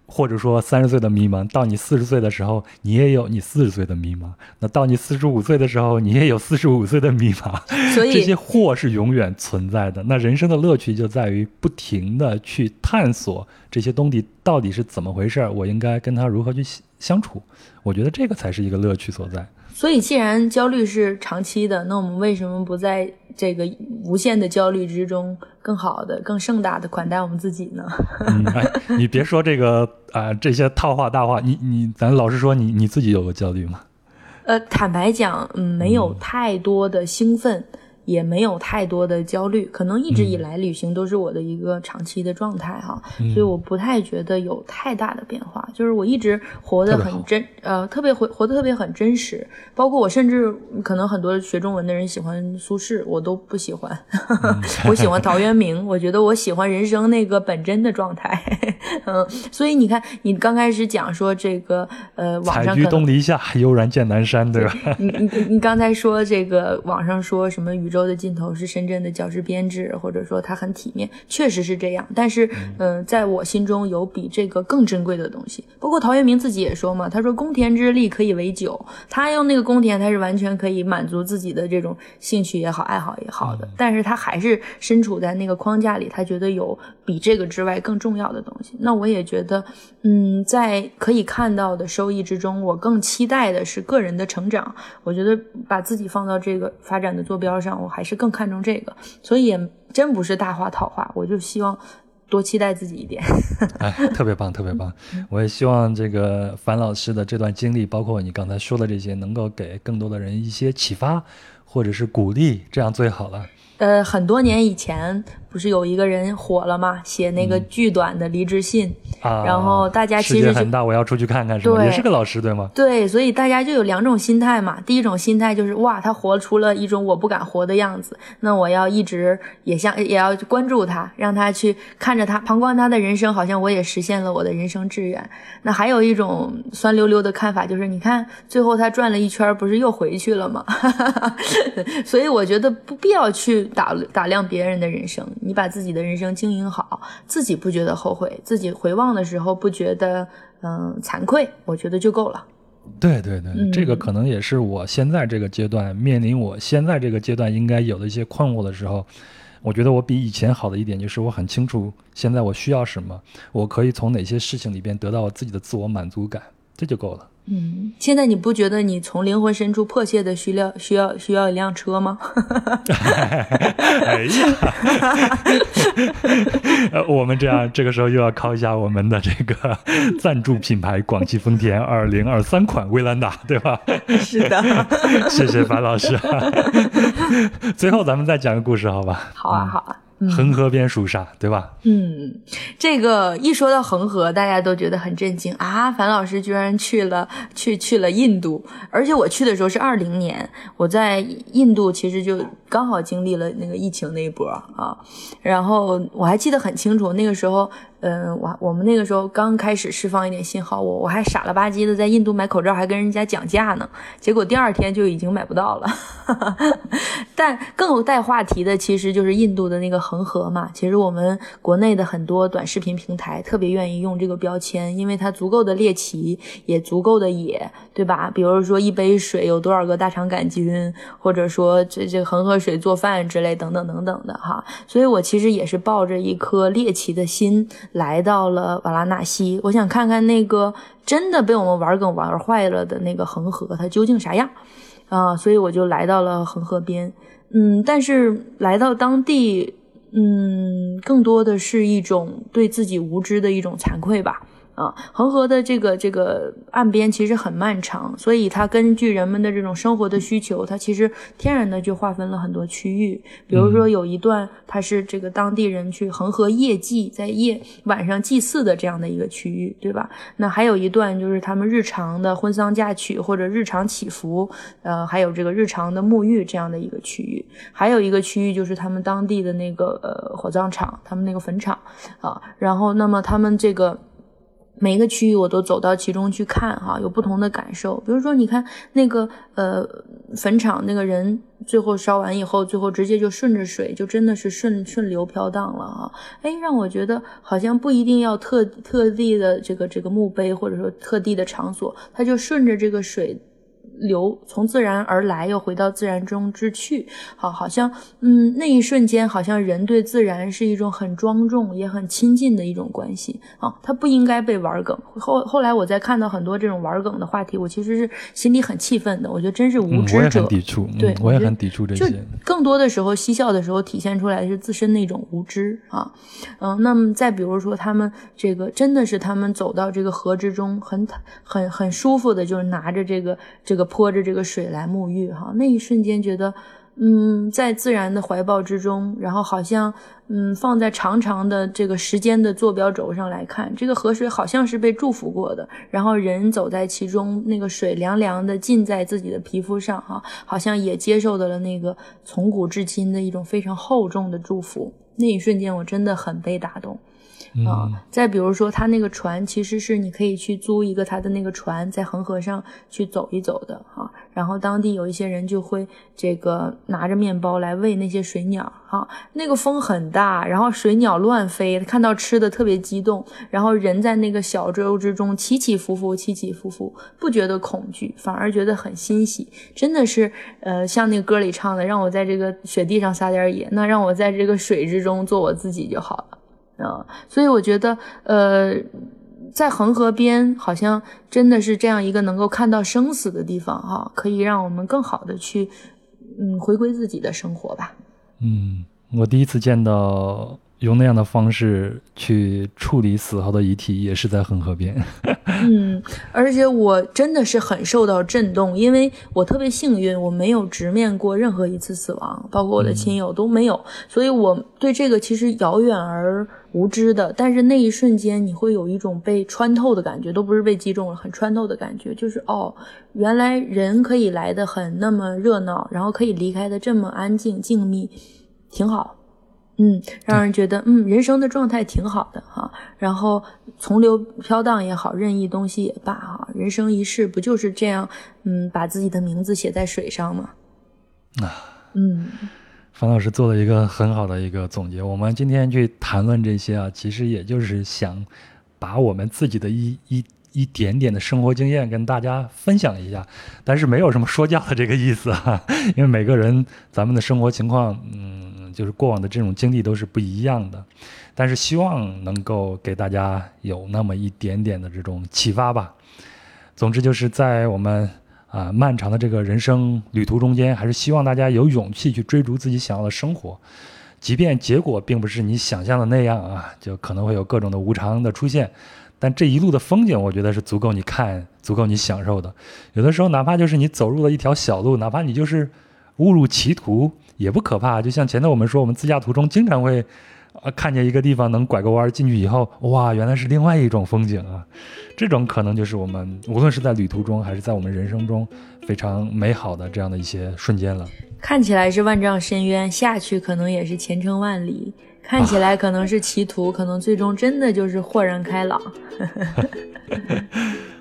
或者说三十岁的迷茫，到你四十岁的时候，你也有你四十岁的迷茫；那到你四十五岁的时候，你也有四十五岁的迷茫。所以这些祸是永远存在的。那人生的乐趣就在于不停的去探索这些东西到底是怎么回事儿，我应该跟他如何去相相处。我觉得这个才是一个乐趣所在。所以，既然焦虑是长期的，那我们为什么不在这个无限的焦虑之中，更好的、更盛大的款待我们自己呢？[laughs] 嗯，哎，你别说这个啊、这些套话大话，你你咱老实说，你你自己有过焦虑吗？呃，坦白讲，嗯，没有太多的兴奋，也没有太多的焦虑，可能一直以来旅行都是我的一个长期的状态哈，所以我不太觉得有太大的变化，就是我一直活得很真，呃，特别活活得特别很真实，包括我甚至可能很多学中文的人喜欢苏轼，我都不喜欢，[laughs] 我喜欢陶渊明，我觉得我喜欢人生那个本真的状态，[laughs] 嗯，所以你看，你刚开始讲说这个呃，网采菊上可能东篱下，悠然见南山，对吧？你你你你刚才说这个网上说什么宇宙的尽头是深圳的教师编制，或者说它很体面，确实是这样。但是，嗯、在我心中有比这个更珍贵的东西。包括陶渊明自己也说嘛，他说“公田之利可以为酒”，他用那个公田，他是完全可以满足自己的这种兴趣也好、爱好也好的。但是他还是身处在那个框架里，他觉得有比这个之外更重要的东西。那我也觉得，嗯，在可以看到的收益之中，我更期待的是个人的成长。我觉得把自己放到这个发展的坐标上，我还是更看重这个。所以也真不是大话套话，我就希望多期待自己一点。[laughs] 哎，特别棒，特别棒！[laughs] 我也希望这个樊老师的这段经历，包括你刚才说的这些，能够给更多的人一些启发，或者是鼓励，这样最好了。呃，很多年以前不是有一个人火了吗？写那个巨短的离职信，啊，然后大家世其实很大，我要出去看看，是吗？对也是个老师，对吗？对，所以大家就有两种心态嘛。第一种心态就是哇，他活出了一种我不敢活的样子，那我要一直也像也要关注他，让他去看着他，旁观他的人生，好像我也实现了我的人生志愿。那还有一种酸溜溜的看法，就是你看最后他转了一圈，不是又回去了吗？[laughs] 所以我觉得不必要去打打量别人的人生，你把自己的人生经营好，自己不觉得后悔，自己回望的时候不觉得嗯、惭愧，我觉得就够了。对对对，嗯这个可能也是我现在这个阶段面临我现在这个阶段应该有的一些困惑的时候，我觉得我比以前好的一点就是我很清楚现在我需要什么，我可以从哪些事情里边得到我自己的自我满足感，这就够了。嗯，现在你不觉得你从灵魂深处迫切的需要需要需要一辆车吗？哎呀，[laughs] 呃，我们这样这个时候又要靠一下我们的这个赞助品牌广汽丰田二零二三款威兰达，对吧？是的，[laughs] 谢谢樊老师。[laughs] 最后咱们再讲个故事，好吧？好啊，好啊，恒河边数沙，对吧？嗯，这个一说到恒河，大家都觉得很震惊啊！樊老师居然去了去去了印度，而且我去的时候是二零年，我在印度其实就刚好经历了那个疫情那一波啊，然后我还记得很清楚，那个时候。嗯，我我们那个时候刚开始释放一点信号，我我还傻了吧唧的在印度买口罩，还跟人家讲价呢，结果第二天就已经买不到了。[laughs] 但更有带话题的，其实就是印度的那个恒河嘛。其实我们国内的很多短视频平台特别愿意用这个标签，因为它足够的猎奇，也足够的野，对吧？比如说一杯水有多少个大肠杆菌，或者说这这恒河水做饭之类等等等等的哈。所以我其实也是抱着一颗猎奇的心。来到了瓦拉纳西，我想看看那个真的被我们玩梗玩坏了的那个恒河，它究竟啥样啊？所以我就来到了恒河边，嗯，但是来到当地，嗯，更多的是一种对自己无知的一种惭愧吧。啊，恒河的这个这个岸边其实很漫长，所以它根据人们的这种生活的需求，它其实天然的就划分了很多区域。比如说有一段，它是这个当地人去恒河夜祭，在夜晚上祭祀的这样的一个区域，对吧？那还有一段就是他们日常的婚丧嫁娶或者日常祈福，呃，还有这个日常的沐浴这样的一个区域。还有一个区域就是他们当地的那个呃火葬场，他们那个坟场啊。然后，那么他们这个。每个区域我都走到其中去看哈，有不同的感受。比如说，你看那个呃坟场那个人，最后烧完以后，最后直接就顺着水，就真的是顺顺流飘荡了啊！哎，让我觉得好像不一定要特特地的这个这个墓碑，或者说特地的场所，它就顺着这个水。流从自然而来，又回到自然中之去。好，好像，嗯，那一瞬间，好像人对自然是一种很庄重也很亲近的一种关系。啊，它不应该被玩梗。后后来，我在看到很多这种玩梗的话题，我其实是心里很气愤的。我觉得真是无知者。我也很抵触。对，我也很抵触这些。就更多的时候，嬉笑的时候体现出来的是自身的一种无知啊。嗯，那么再比如说，他们这个真的是他们走到这个河之中，很很很舒服的，就是拿着这个这个。泼着这个水来沐浴，哈，那一瞬间觉得，嗯，在自然的怀抱之中，然后好像，嗯，放在长长的这个时间的坐标轴上来看，这个河水好像是被祝福过的，然后人走在其中，那个水凉凉的浸在自己的皮肤上，哈，好像也接受到了那个从古至今的一种非常厚重的祝福。那一瞬间，我真的很被打动。啊，再比如说，他那个船其实是你可以去租一个他的那个船，在恒河上去走一走的哈。然后当地有一些人就会这个拿着面包来喂那些水鸟哈。那个风很大，然后水鸟乱飞，看到吃的特别激动。然后人在那个小舟之中起起伏伏，起起伏伏，不觉得恐惧，反而觉得很欣喜。真的是，呃，像那个歌里唱的，让我在这个雪地上撒点野，那让我在这个水之中做我自己就好了。啊，所以我觉得，呃，在恒河边，好像真的是这样一个能够看到生死的地方，哈，可以让我们更好的去，嗯，回归自己的生活吧。嗯，我第一次见到。用那样的方式去处理死后的遗体，也是在恒河边。[laughs] 嗯，而且我真的是很受到震动，因为我特别幸运，我没有直面过任何一次死亡，包括我的亲友都没有，所以我对这个其实遥远而无知的。但是那一瞬间，你会有一种被穿透的感觉，都不是被击中了，很穿透的感觉，就是哦，原来人可以来的很那么热闹，然后可以离开的这么安静静谧，挺好。嗯，让人觉得嗯，人生的状态挺好的哈。然后从流飘荡也好，任意东西也罢哈，人生一世不就是这样？嗯，把自己的名字写在水上吗？啊，嗯，樊老师做了一个很好的一个总结。我们今天去谈论这些啊，其实也就是想把我们自己的一一一点点的生活经验跟大家分享一下，但是没有什么说教的这个意思哈，因为每个人咱们的生活情况，嗯。就是过往的这种经历都是不一样的，但是希望能够给大家有那么一点点的这种启发吧。总之就是在我们啊漫长的这个人生旅途中间，还是希望大家有勇气去追逐自己想要的生活，即便结果并不是你想象的那样啊，就可能会有各种的无常的出现，但这一路的风景，我觉得是足够你看、足够你享受的。有的时候，哪怕就是你走入了一条小路，哪怕你就是。误入歧途也不可怕。就像前头我们说，我们自驾途中经常会，呃，看见一个地方能拐个弯进去以后，哇，原来是另外一种风景啊！这种可能就是我们无论是在旅途中还是在我们人生中非常美好的这样的一些瞬间了。看起来是万丈深渊，下去可能也是前程万里。看起来可能是歧途，可能最终真的就是豁然开朗。[laughs]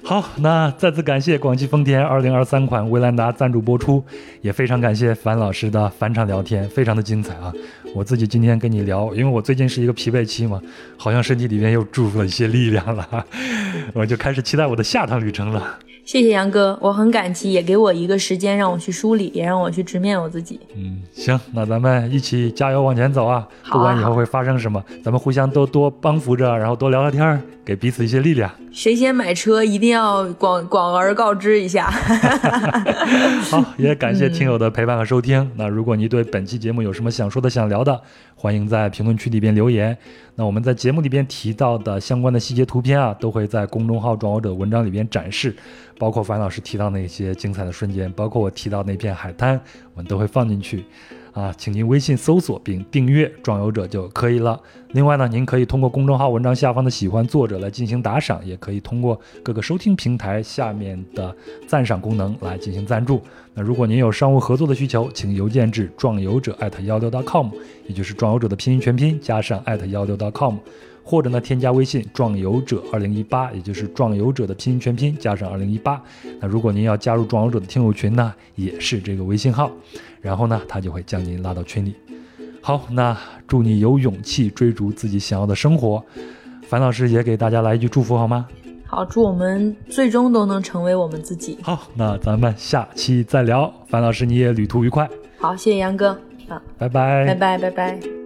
好，那再次感谢广汽丰田二零二三款威兰达赞助播出，也非常感谢樊老师的返场聊天，非常的精彩啊！我自己今天跟你聊，因为我最近是一个疲惫期嘛，好像身体里面又注入了一些力量了，[laughs] 我就开始期待我的下趟旅程了。谢谢杨哥，我很感激，也给我一个时间让我去梳理，也让我去直面我自己。嗯，行，那咱们一起加油往前走啊！不管以后会发生什么，咱们互相都多帮扶着，然后多聊聊天，给彼此一些力量。谁先买车，一定要广广而告之一下。[laughs] 好，也感谢听友的陪伴和收听。那如果你对本期节目有什么想说的、想聊的，欢迎在评论区里边留言。那我们在节目里边提到的相关的细节图片啊，都会在公众号“壮游者”文章里边展示，包括樊老师提到那些精彩的瞬间，包括我提到那片海滩，我们都会放进去。啊，请您微信搜索并订阅“壮游者”就可以了。另外呢，您可以通过公众号文章下方的“喜欢作者”来进行打赏，也可以通过各个收听平台下面的赞赏功能来进行赞助。那如果您有商务合作的需求，请邮件至壮游者艾特幺六 .com，也就是壮游者的拼音全拼加上艾特幺六 .com，或者呢添加微信“壮游者二零一八”，也就是壮游者的拼音全拼加上二零一八。那如果您要加入壮游者的听友群呢，也是这个微信号。然后呢，他就会将您拉到群里。好，那祝你有勇气追逐自己想要的生活。樊老师也给大家来一句祝福好吗？好，祝我们最终都能成为我们自己。好，那咱们下期再聊。樊老师，你也旅途愉快。好，谢谢杨哥。啊，拜拜，拜拜，拜拜。